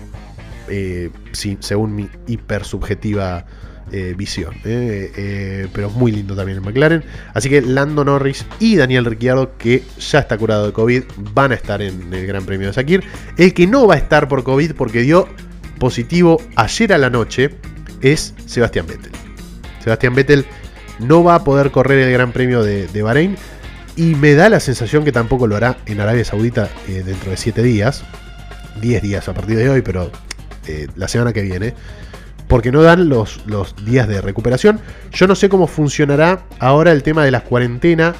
Eh, según mi hiper subjetiva eh, visión. Eh, eh, pero muy lindo también el McLaren. Así que Lando Norris y Daniel Ricciardo, que ya está curado de COVID, van a estar en el Gran Premio de Sakir. El que no va a estar por COVID porque dio positivo ayer a la noche es Sebastián Vettel. Sebastián Vettel no va a poder correr el Gran Premio de, Bahrein y me da la sensación que tampoco lo hará en Arabia Saudita dentro de 7 días. 10 días a partir de hoy, pero la semana que viene porque no dan los, días de recuperación. Yo no sé cómo funcionará ahora el tema de las cuarentenas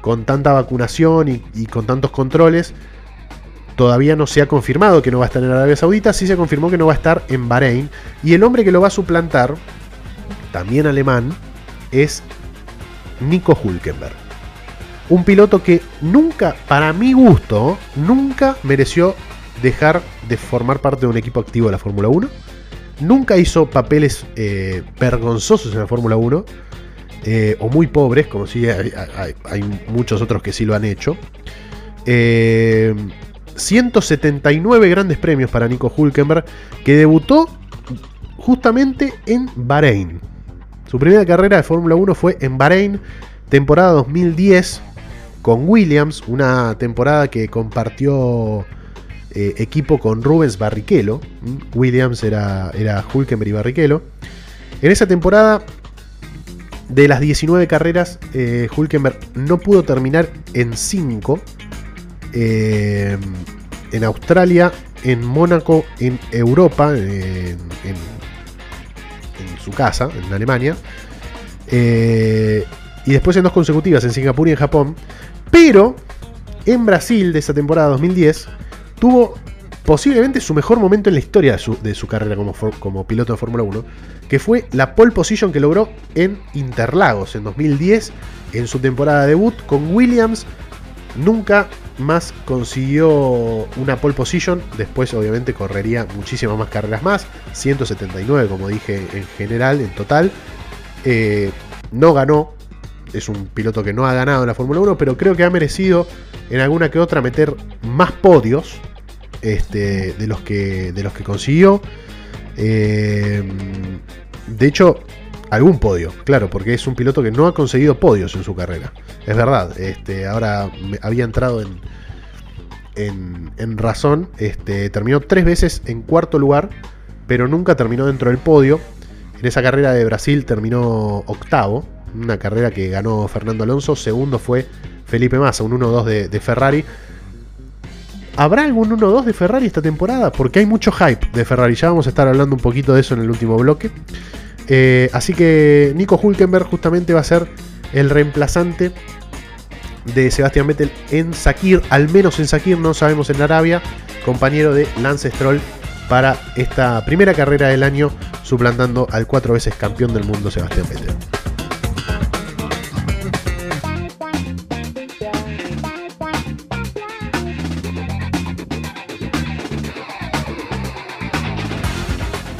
con tanta vacunación y, con tantos controles. Todavía no se ha confirmado que no va a estar en Arabia Saudita, sí se confirmó que no va a estar en Bahrein. Y el hombre que lo va a suplantar, también alemán, es Nico Hulkenberg. Un piloto que nunca, para mi gusto, nunca mereció dejar de formar parte de un equipo activo de la Fórmula 1 Nunca hizo papeles eh, vergonzosos en la Fórmula 1. Eh, o muy pobres, como si hay, muchos otros que sí lo han hecho. 179 eh, grandes premios para Nico Hulkenberg, que debutó justamente en Bahrein. Su primera carrera de Fórmula 1 fue en Bahrein, temporada 2010, con Williams, una temporada que compartió eh, equipo con Rubens Barrichello. Williams era, era Hulkenberg y Barrichello. En esa temporada, de las 19 carreras, eh, Hulkenberg no pudo terminar en 5. Eh, en Australia, en Mónaco, en Europa, en, su casa, en Alemania. y después en dos consecutivas, en Singapur y en Japón. Pero en Brasil de esa temporada 2010 tuvo posiblemente su mejor momento en la historia de su, carrera como, piloto de Fórmula 1, que fue la pole position que logró en Interlagos en 2010, en su temporada debut con Williams. Nunca más consiguió una pole position, después obviamente correría muchísimas más carreras más, 179 como dije en general, en total. Eh, no ganó, es un piloto que no ha ganado en la Fórmula 1, pero creo que ha merecido en alguna que otra meter más podios este, de, los que, de los que consiguió. Eh, de hecho, algún podio, claro, porque es un piloto que no ha conseguido podios en su carrera. Es verdad, este, ahora había entrado en, en, razón. Este, terminó tres veces en cuarto lugar, pero nunca terminó dentro del podio. En esa carrera de Brasil terminó octavo, una carrera que ganó Fernando Alonso. Segundo fue Felipe Massa, un 1-2 de Ferrari. ¿Habrá algún 1-2 de Ferrari esta temporada? Porque hay mucho hype de Ferrari. Ya vamos a estar hablando un poquito de eso en el último bloque. Eh, así que Nico Hulkenberg justamente va a ser el reemplazante de Sebastián Vettel en Sakir, al menos en Sakir, no sabemos en Arabia, compañero de Lance Stroll para esta primera carrera del año, suplantando al cuatro veces campeón del mundo Sebastián Vettel.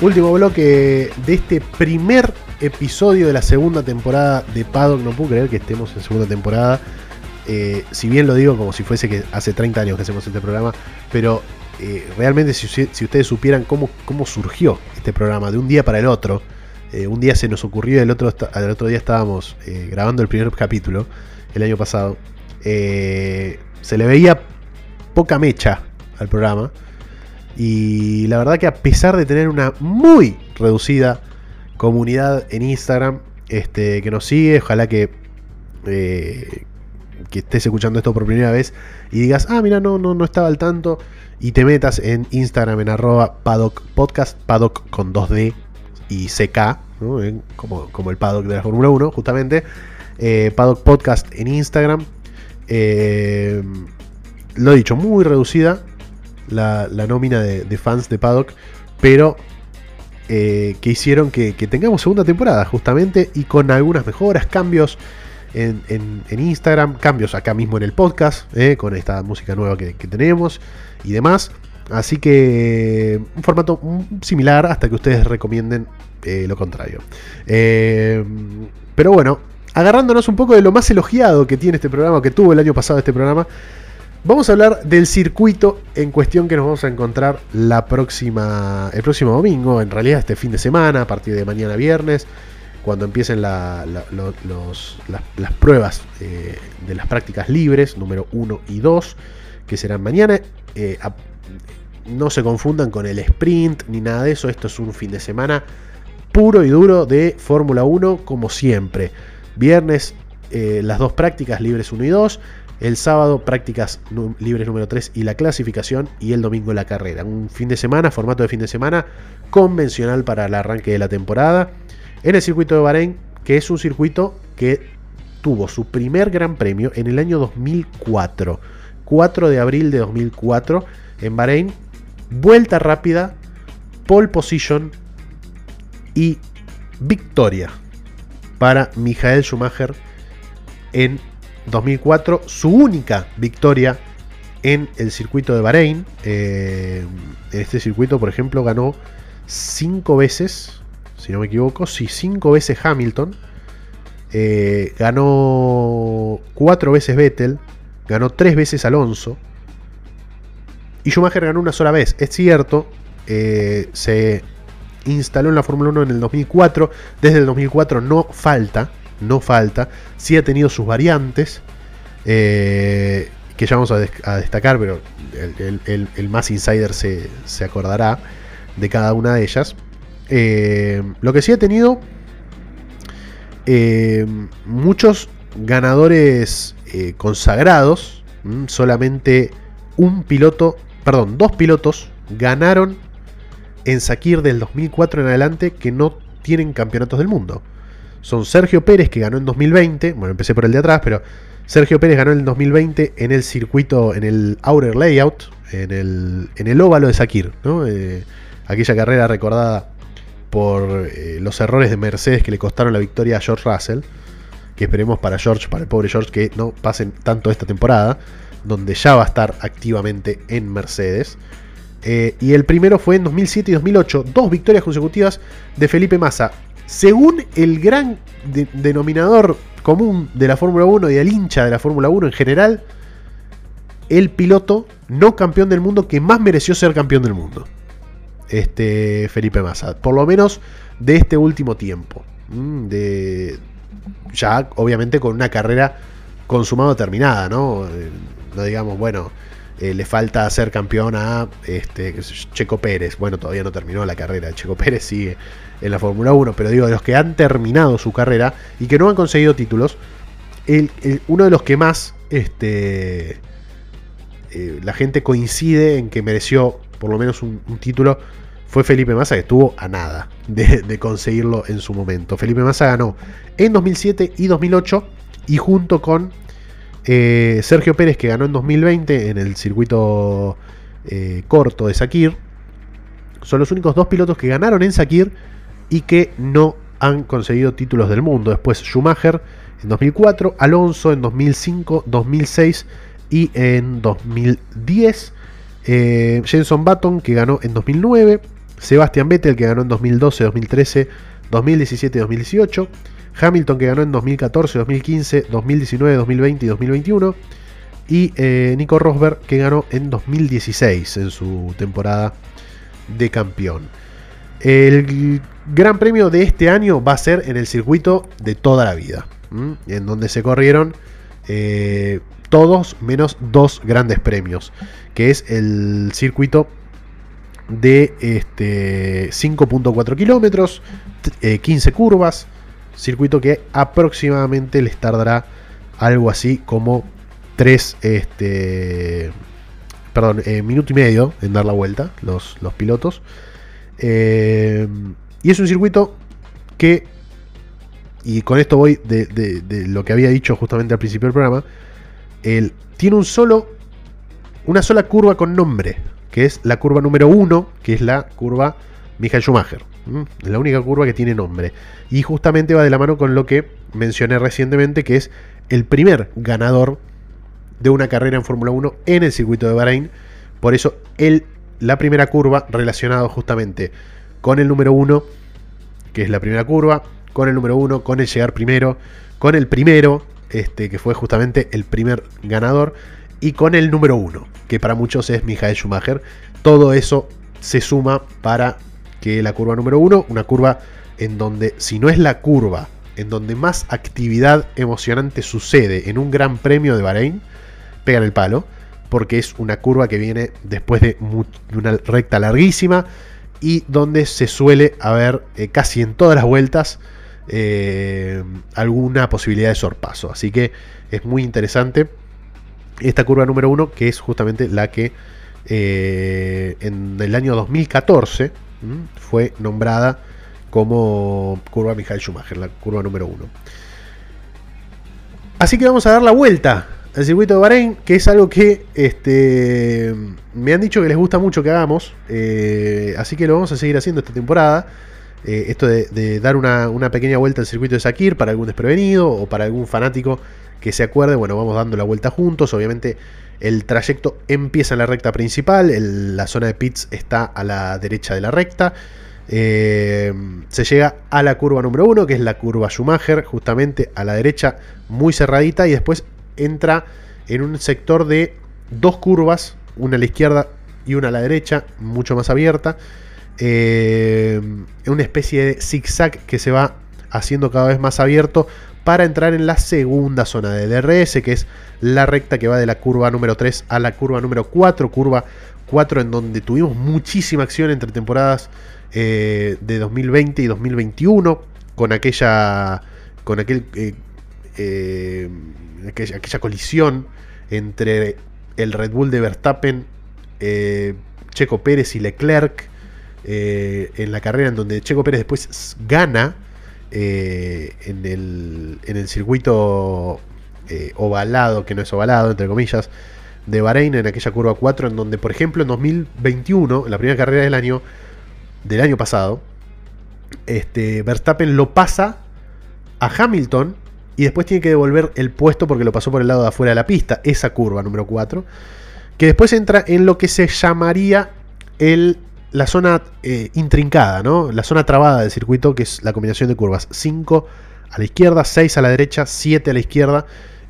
Último bloque de este primer episodio de la segunda temporada de Paddock. No puedo creer que estemos en segunda temporada. Eh, si bien lo digo como si fuese que hace 30 años que hacemos este programa, pero eh, realmente si, ustedes supieran cómo, cómo surgió este programa de un día para el otro, eh, un día se nos ocurrió, el otro, el otro día estábamos grabando el primer capítulo, el año pasado, se le veía poca mecha al programa. Y la verdad que a pesar de tener una muy reducida comunidad en Instagram este, que nos sigue, ojalá que, eh, que estés escuchando esto por primera vez y digas, ah, mira, no, no, no estaba al tanto, y te metas en Instagram en arroba paddock podcast, paddock con 2D y CK, como, como el paddock de la Fórmula 1, justamente, eh, paddock podcast en Instagram. Eh, lo he dicho, muy reducida, la, nómina de, fans de Paddock, pero eh, que hicieron que, tengamos segunda temporada justamente y con algunas mejoras, cambios en, Instagram, cambios acá mismo en el podcast, eh, con esta música nueva que, tenemos y demás. Así que un formato similar hasta que ustedes recomienden eh, lo contrario. pero bueno, agarrándonos un poco de lo más elogiado que tiene este programa, que tuvo el año pasado este programa, Vamos a hablar del circuito en cuestión que nos vamos a encontrar la próxima, el próximo domingo, en realidad este fin de semana, a partir de mañana viernes, cuando empiecen las, pruebas eh, de las prácticas libres, número 1 y 2, que serán mañana. Eh, no se confundan con el sprint ni nada de eso, esto es un fin de semana puro y duro de Fórmula 1 como siempre. Viernes eh, las dos prácticas libres 1 y 2, el sábado prácticas libres número 3 y la clasificación y el domingo la carrera. Un fin de semana, formato de fin de semana convencional para el arranque de la temporada en el circuito de Bahrein, que es un circuito que tuvo su primer gran premio en el año 2004. 4 de abril de 2004 en Bahrein. Vuelta rápida, pole position y victoria para Michael Schumacher en 2004, su única victoria en el circuito de Bahrein. Eh, en este circuito, por ejemplo, ganó cinco veces, si no me equivoco, sí, cinco veces Hamilton. Eh, ganó cuatro veces Vettel, ganó tres veces Alonso. Y Schumacher ganó una sola vez. Es cierto, eh, se instaló en la Fórmula 1 en el 2004. Desde el 2004 no falta no falta. Sí ha tenido sus variantes, eh, que ya vamos a, destacar, pero el, más insider se, acordará de cada una de ellas. Eh, lo que sí ha tenido eh, muchos ganadores consagrados, solamente un piloto, perdón, dos pilotos ganaron en Sakir del 2004 en adelante que no tienen campeonatos del mundo son Sergio Pérez, que ganó en 2020, bueno, empecé por el de atrás, pero Sergio Pérez ganó en el 2020 en el circuito, en el Outer Layout, en el, en el óvalo de Sakir, eh, aquella carrera recordada por eh, los errores de Mercedes que le costaron la victoria a George Russell, que esperemos para George, para el pobre George, que no pasen tanto esta temporada, donde ya va a estar activamente en Mercedes. Eh, y el primero fue en 2007 y 2008, dos victorias consecutivas de Felipe Massa. Según el gran denominador común de la Fórmula 1 y del hincha de la Fórmula 1 en general, el piloto no campeón del mundo que más mereció ser campeón del mundo. Este Felipe Massa, por lo menos de este último tiempo. Mm, de, ya obviamente con una carrera consumada terminada, ¿no? Eh, no digamos, bueno, eh, le falta ser campeón a este, Checo Pérez. Bueno, todavía no terminó la carrera. Checo Pérez sigue en la Fórmula 1, pero digo, de los que han terminado su carrera y que no han conseguido títulos, uno de los que más este, eh, la gente coincide en que mereció por lo menos un, título fue Felipe Massa, que estuvo a nada de, conseguirlo en su momento. Felipe Massa ganó en 2007 y 2008 y junto con eh, Sergio Pérez, que ganó en 2020 en el circuito eh, corto de Sakir, son los únicos dos pilotos que ganaron en Sakir y que no han conseguido títulos del mundo. Después Schumacher en 2004, Alonso en 2005, 2006 y en 2010. Eh, Jenson Button que ganó en 2009. Sebastian Vettel que ganó en 2012, 2013, 2017 y 2018. Hamilton que ganó en 2014, 2015, 2019, 2020 y 2021. Y eh, Nico Rosberg que ganó en 2016 en su temporada de campeón. El gran premio de este año va a ser en el circuito de toda la vida, en donde se corrieron eh, todos menos dos grandes premios, que es el circuito de este, 5.4 kilómetros, 15 eh, curvas, circuito que aproximadamente les tardará algo así como 3, este, perdón, eh, minuto y medio en dar la vuelta los, los pilotos. Eh, y es un circuito que, y con esto voy de, lo que había dicho justamente al principio del programa, tiene un solo, una sola curva con nombre, que es la curva número 1, que es la curva Michael Schumacher. La única curva que tiene nombre. Y justamente va de la mano con lo que mencioné recientemente, que es el primer ganador de una carrera en Fórmula 1 en el circuito de Bahrein. Por eso el, la primera curva relacionado justamente con el número 1, que es la primera curva, con el número 1, con el llegar primero, con el primero, este, que fue justamente el primer ganador, y con el número 1, que para muchos es Michael Schumacher. Todo eso se suma para que la curva número 1, una curva en donde, si no es la curva, en donde más actividad emocionante sucede en un gran premio de Bahrein, pegan el palo, porque es una curva que viene después de, una recta larguísima y donde se suele haber eh, casi en todas las vueltas eh, alguna posibilidad de sorpaso. Así que es muy interesante esta curva número 1, que es justamente la que eh, en el año 2014 fue nombrada como curva Michael Schumacher, la curva número 1. Así que vamos a dar la vuelta al circuito de Bahrein, que es algo que este, me han dicho que les gusta mucho que hagamos, eh, así que lo vamos a seguir haciendo esta temporada. Eh, esto de, dar una, una, pequeña vuelta al circuito de Sakir para algún desprevenido o para algún fanático que se acuerde, bueno, vamos dando la vuelta juntos, obviamente el trayecto empieza en la recta principal, la zona de pits está a la derecha de la recta. Eh, se llega a la curva número 1, que es la curva Schumacher, justamente a la derecha, muy cerradita, y después entra en un sector de dos curvas, una a la izquierda y una a la derecha, mucho más abierta. Eh, una especie de zigzag que se va haciendo cada vez más abierto para entrar en la segunda zona de DRS, que es la recta que va de la curva número 3 a la curva número 4, curva 4 en donde tuvimos muchísima acción entre temporadas eh, de 2020 y 2021, con aquella, con aquel, eh, eh, aquella, colisión entre el Red Bull de Verstappen, Checo Pérez y Leclerc, en la carrera en donde Checo Pérez después gana eh, en, el, en, el, circuito eh, ovalado, que no es ovalado, entre comillas, de Bahrein, en aquella curva 4, en donde, por ejemplo, en 2021, en la primera carrera del año, del año pasado, este, Verstappen lo pasa a Hamilton y después tiene que devolver el puesto porque lo pasó por el lado de afuera de la pista, esa curva número 4, que después entra en lo que se llamaría el la zona eh, intrincada, ¿no? La zona trabada del circuito, que es la combinación de curvas 5 a la izquierda, 6 a la derecha, 7 a la izquierda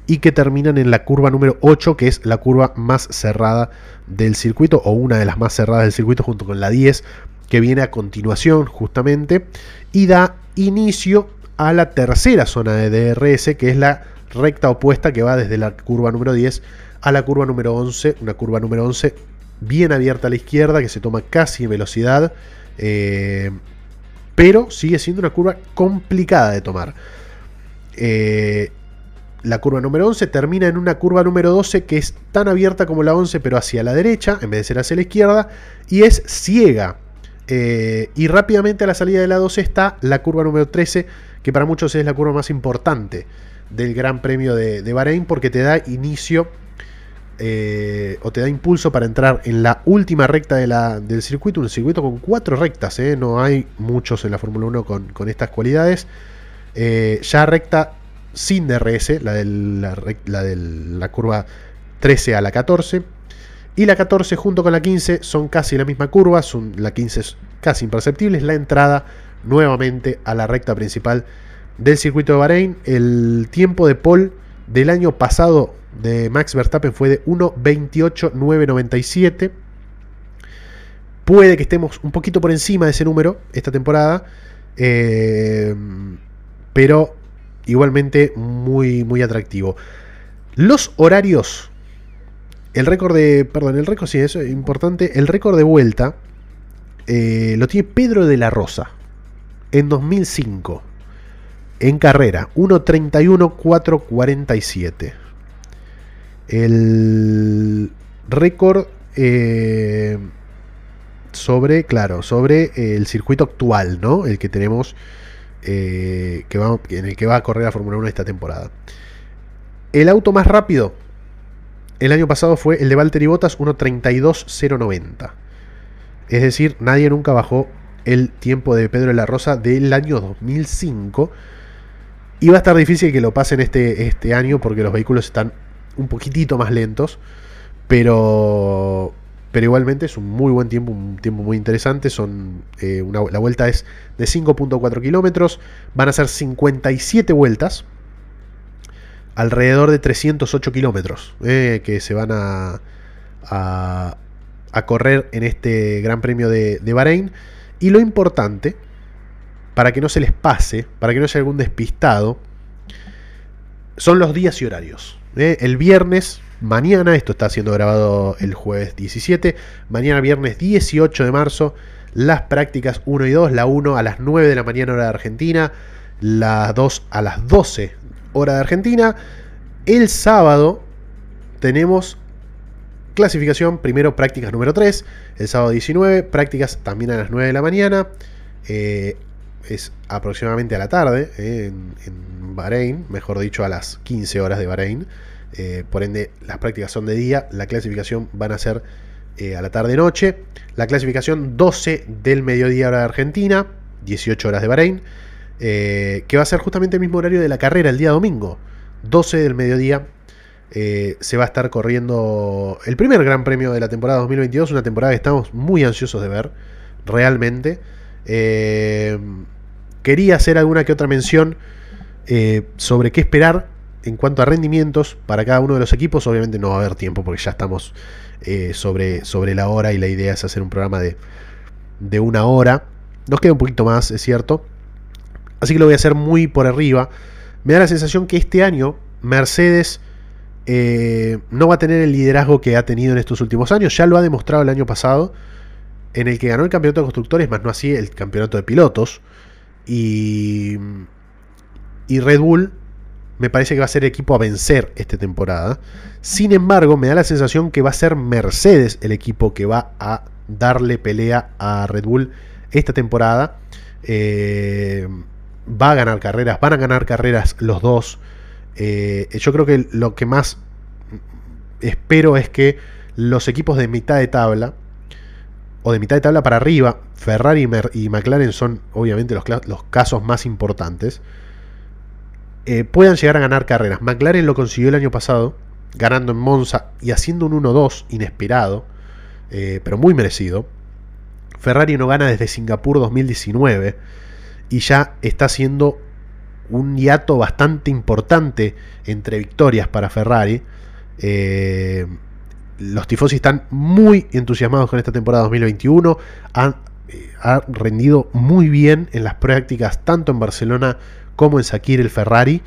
y que terminan en la curva número 8, que es la curva más cerrada del circuito o una de las más cerradas del circuito junto con la 10 que viene a continuación justamente y da inicio a la tercera zona de DRS, que es la recta opuesta que va desde la curva número 10 a la curva número 11, una curva número 11 bien abierta a la izquierda, que se toma casi en velocidad, eh, pero sigue siendo una curva complicada de tomar. Eh, la curva número 11 termina en una curva número 12 que es tan abierta como la 11, pero hacia la derecha, en vez de ser hacia la izquierda, y es ciega. Eh, y rápidamente a la salida de la 12 está la curva número 13, que para muchos es la curva más importante del Gran Premio de, de Bahrein, porque te da inicio eh, o te da impulso para entrar en la última recta del circuito, un circuito con cuatro rectas, eh, no hay muchos en la Fórmula 1 con, estas cualidades. Eh, ya recta sin DRS, la de la, la curva 13 a la 14. Y la 14 junto con la 15 son casi la misma curva, son, la 15 es casi imperceptible, es la entrada nuevamente a la recta principal del circuito de Bahrein. El tiempo de Paul del año pasado de Max Verstappen fue de 1.28.997. Puede que estemos un poquito por encima de ese número esta temporada. Eh, pero igualmente muy, muy atractivo. Los horarios. El récord de. Perdón, el récord, sí, eso es importante. El récord de vuelta eh, lo tiene Pedro de la Rosa. En 2005. En carrera. 1.31.447 el récord eh, sobre, claro, sobre el circuito actual, ¿no? El que tenemos, eh, que en el que va a correr la Fórmula 1 esta temporada. El auto más rápido el año pasado fue el de Valtteri Bottas 1.32.090. Es decir, nadie nunca bajó el tiempo de Pedro de la Rosa del año 2005. Y va a estar difícil que lo pasen este, este año porque los vehículos están un poquitito más lentos. Pero, pero igualmente es un muy buen tiempo, un tiempo muy interesante. Son, eh, la vuelta es de 5.4 kilómetros. Van a ser 57 vueltas alrededor de 308 kilómetros eh, que se van a, a, correr en este Gran Premio de, Bahrein. Y lo importante, para que no se les pase, para que no haya algún despistado, son los días y horarios. Eh. El viernes, mañana, esto está siendo grabado el jueves 17, mañana viernes 18 de marzo, las prácticas 1 y 2, la 1 a las 9 de la mañana hora de Argentina, la 2 a las 12 hora de Argentina. El sábado tenemos clasificación, primero prácticas número 3, el sábado 19, prácticas también a las 9 de la mañana, eh, es aproximadamente a la tarde, eh, en, Bahrein, mejor dicho a las 15 horas de Bahrein, eh, por ende las prácticas son de día, la clasificación van a ser a la tarde-noche, la clasificación 12 del mediodía hora de Argentina, 18 horas de Bahrein, que va a ser justamente el mismo horario de la carrera el día domingo. 12 del mediodía eh, se va a estar corriendo el primer Gran Premio de la temporada 2022, una temporada que estamos muy ansiosos de ver, realmente. Eh, quería hacer alguna que otra mención eh, sobre qué esperar en cuanto a rendimientos para cada uno de los equipos. Obviamente no va a haber tiempo porque ya estamos sobre, sobre la hora y la idea es hacer un programa de, de una hora. Nos queda un poquito más, es cierto. Así que lo voy a hacer muy por arriba me da la sensación que este año Mercedes eh, no va a tener el liderazgo que ha tenido en estos últimos años. Ya lo ha demostrado el año pasado, en el que ganó el campeonato de constructores, más no así el campeonato de pilotos. Y, y Red Bull me parece que va a ser el equipo a vencer esta temporada. Sin embargo, me da la sensación que va a ser Mercedes el equipo que va a darle pelea a Red Bull esta temporada. Eh, va a ganar carreras, van a ganar carreras los dos. Eh, yo creo que lo que más espero es que los equipos de mitad de tabla, o de mitad de tabla para arriba, Ferrari y McLaren son obviamente los, casos más importantes, eh, puedan llegar a ganar carreras. McLaren lo consiguió el año pasado, ganando en Monza y haciendo un 1-2 inesperado, eh, pero muy merecido. Ferrari no gana desde Singapur 2019 y ya está siendo un hiato bastante importante entre victorias para Ferrari. Eh, los tifosi están muy entusiasmados con esta temporada 2021. Han, eh, rendido muy bien en las prácticas, tanto en Barcelona como en Sakir el Ferrari.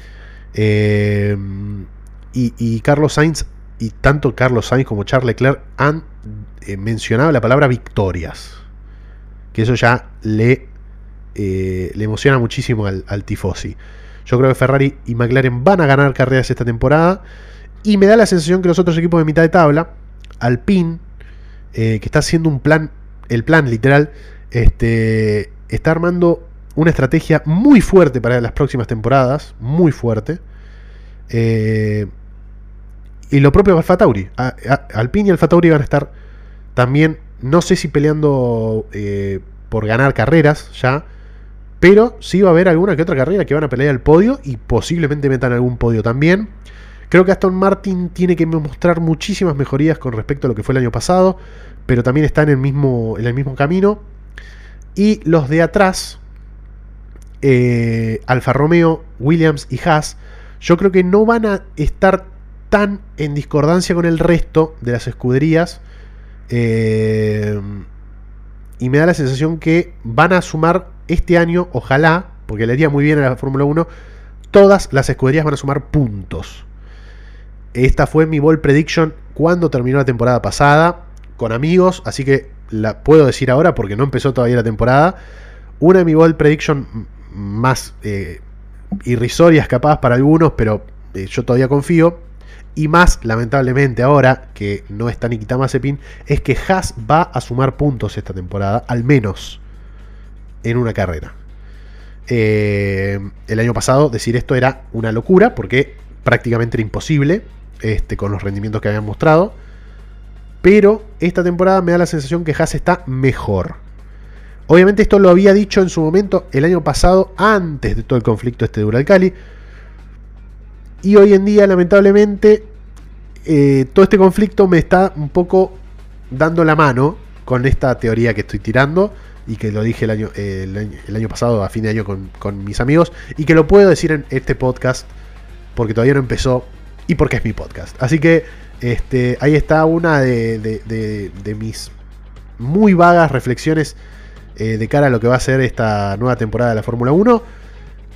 Eh, y, Carlos Sainz, y tanto Carlos Sainz como Charles Leclerc han mencionado la palabra victorias. Que eso ya le eh, le emociona muchísimo al, Tifosi. Yo creo que Ferrari y McLaren van a ganar carreras esta temporada. Y me da la sensación que los otros equipos de mitad de tabla, Alpine, eh, que está haciendo un plan, el plan literal, este, está armando una estrategia muy fuerte para las próximas temporadas, muy fuerte. Eh, y lo propio Alfa Tauri. Alpine y Alfa Tauri van a estar también, no sé si peleando por ganar carreras ya, pero sí va a haber alguna que otra carrera que van a pelear el podio y posiblemente metan algún podio también. Creo que Aston Martin tiene que mostrar muchísimas mejorías con respecto a lo que fue el año pasado, pero también está en el mismo, en el mismo camino. Y los de atrás, eh, Alfa Romeo, Williams y Haas, yo creo que no van a estar tan en discordancia con el resto de las escuderías. Eh, y me da la sensación que van a sumar este año, ojalá, porque le haría muy bien a la Fórmula 1, todas las escuderías van a sumar puntos. Esta fue mi ball prediction cuando terminó la temporada pasada, con amigos, así que la puedo decir ahora porque no empezó todavía la temporada. Una de mi ball prediction más eh, irrisorias capaz para algunos, pero eh, yo todavía confío. Y más, lamentablemente, ahora que no está Nikita Mazepin, es que Haas va a sumar puntos esta temporada, al menos en una carrera. Eh, el año pasado decir esto era una locura porque prácticamente era imposible. Este, con los rendimientos que habían mostrado. Pero esta temporada me da la sensación que Haas está mejor. Obviamente esto lo había dicho en su momento el año pasado, antes de todo el conflicto este de Uralcali. Y hoy en día, lamentablemente, eh, todo este conflicto me está un poco dando la mano con esta teoría que estoy tirando y que lo dije el año, el año, pasado, a fin de año, con, mis amigos, y que lo puedo decir en este podcast porque todavía no empezó y porque es mi podcast. Así que este, ahí está una de, mis muy vagas reflexiones eh, de cara a lo que va a ser esta nueva temporada de la Fórmula 1.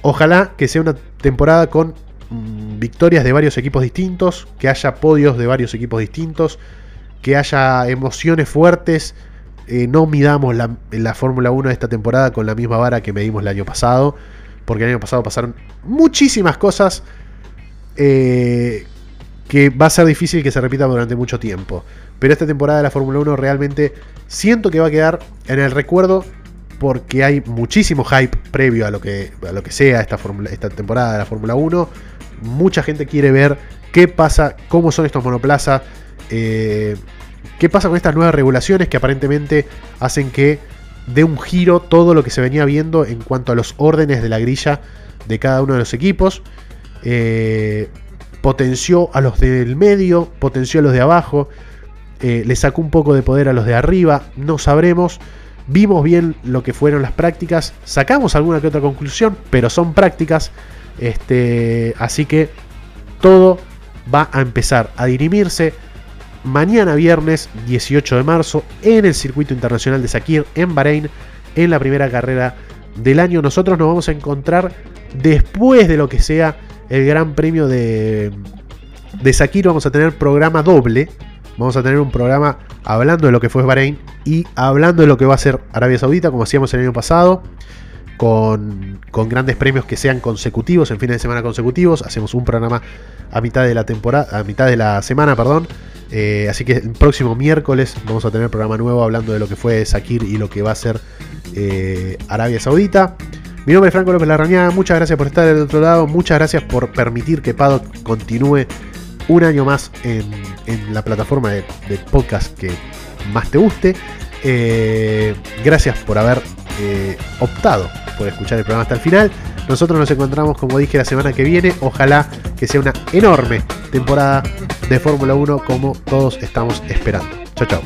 Ojalá que sea una temporada con mm, victorias de varios equipos distintos, que haya podios de varios equipos distintos, que haya emociones fuertes. Eh, no midamos la, la Fórmula 1 de esta temporada con la misma vara que medimos el año pasado, porque el año pasado pasaron muchísimas cosas eh, que va a ser difícil que se repita durante mucho tiempo. Pero esta temporada de la Fórmula 1 realmente siento que va a quedar en el recuerdo porque hay muchísimo hype previo a lo que, lo que sea esta, esta temporada de la Fórmula 1. Mucha gente quiere ver qué pasa, cómo son estos monoplazas, eh, qué pasa con estas nuevas regulaciones que aparentemente hacen que dé un giro todo lo que se venía viendo en cuanto a los órdenes de la grilla de cada uno de los equipos. Eh, potenció a los del medio, potenció a los de abajo, eh, le sacó un poco de poder a los de arriba, no sabremos. Vimos bien lo que fueron las prácticas, sacamos alguna que otra conclusión, pero son prácticas. Este, así que todo va a empezar a dirimirse mañana viernes 18 de marzo en el circuito internacional de Sakir en Bahrein en la primera carrera del año. Nosotros nos vamos a encontrar después de lo que sea el Gran Premio de, de Sakir vamos a tener programa doble. Vamos a tener un programa hablando de lo que fue Bahrein y hablando de lo que va a ser Arabia Saudita, como hacíamos el año pasado, con, con, grandes premios que sean consecutivos, en fines de semana consecutivos. Hacemos un programa a mitad de la temporada, a mitad de la semana, perdón. Eh, así que el próximo miércoles vamos a tener programa nuevo hablando de lo que fue Sakir y lo que va a ser eh, Arabia Saudita. Mi nombre es Franco López Larrañaga, muchas gracias por estar del otro lado, muchas gracias por permitir que Paddock continúe un año más en, la plataforma de, podcast que más te guste. Eh, gracias por haber eh, optado por escuchar el programa hasta el final. Nosotros nos encontramos, como dije, la semana que viene. Ojalá que sea una enorme temporada de Fórmula 1 como todos estamos esperando. Chao, chao.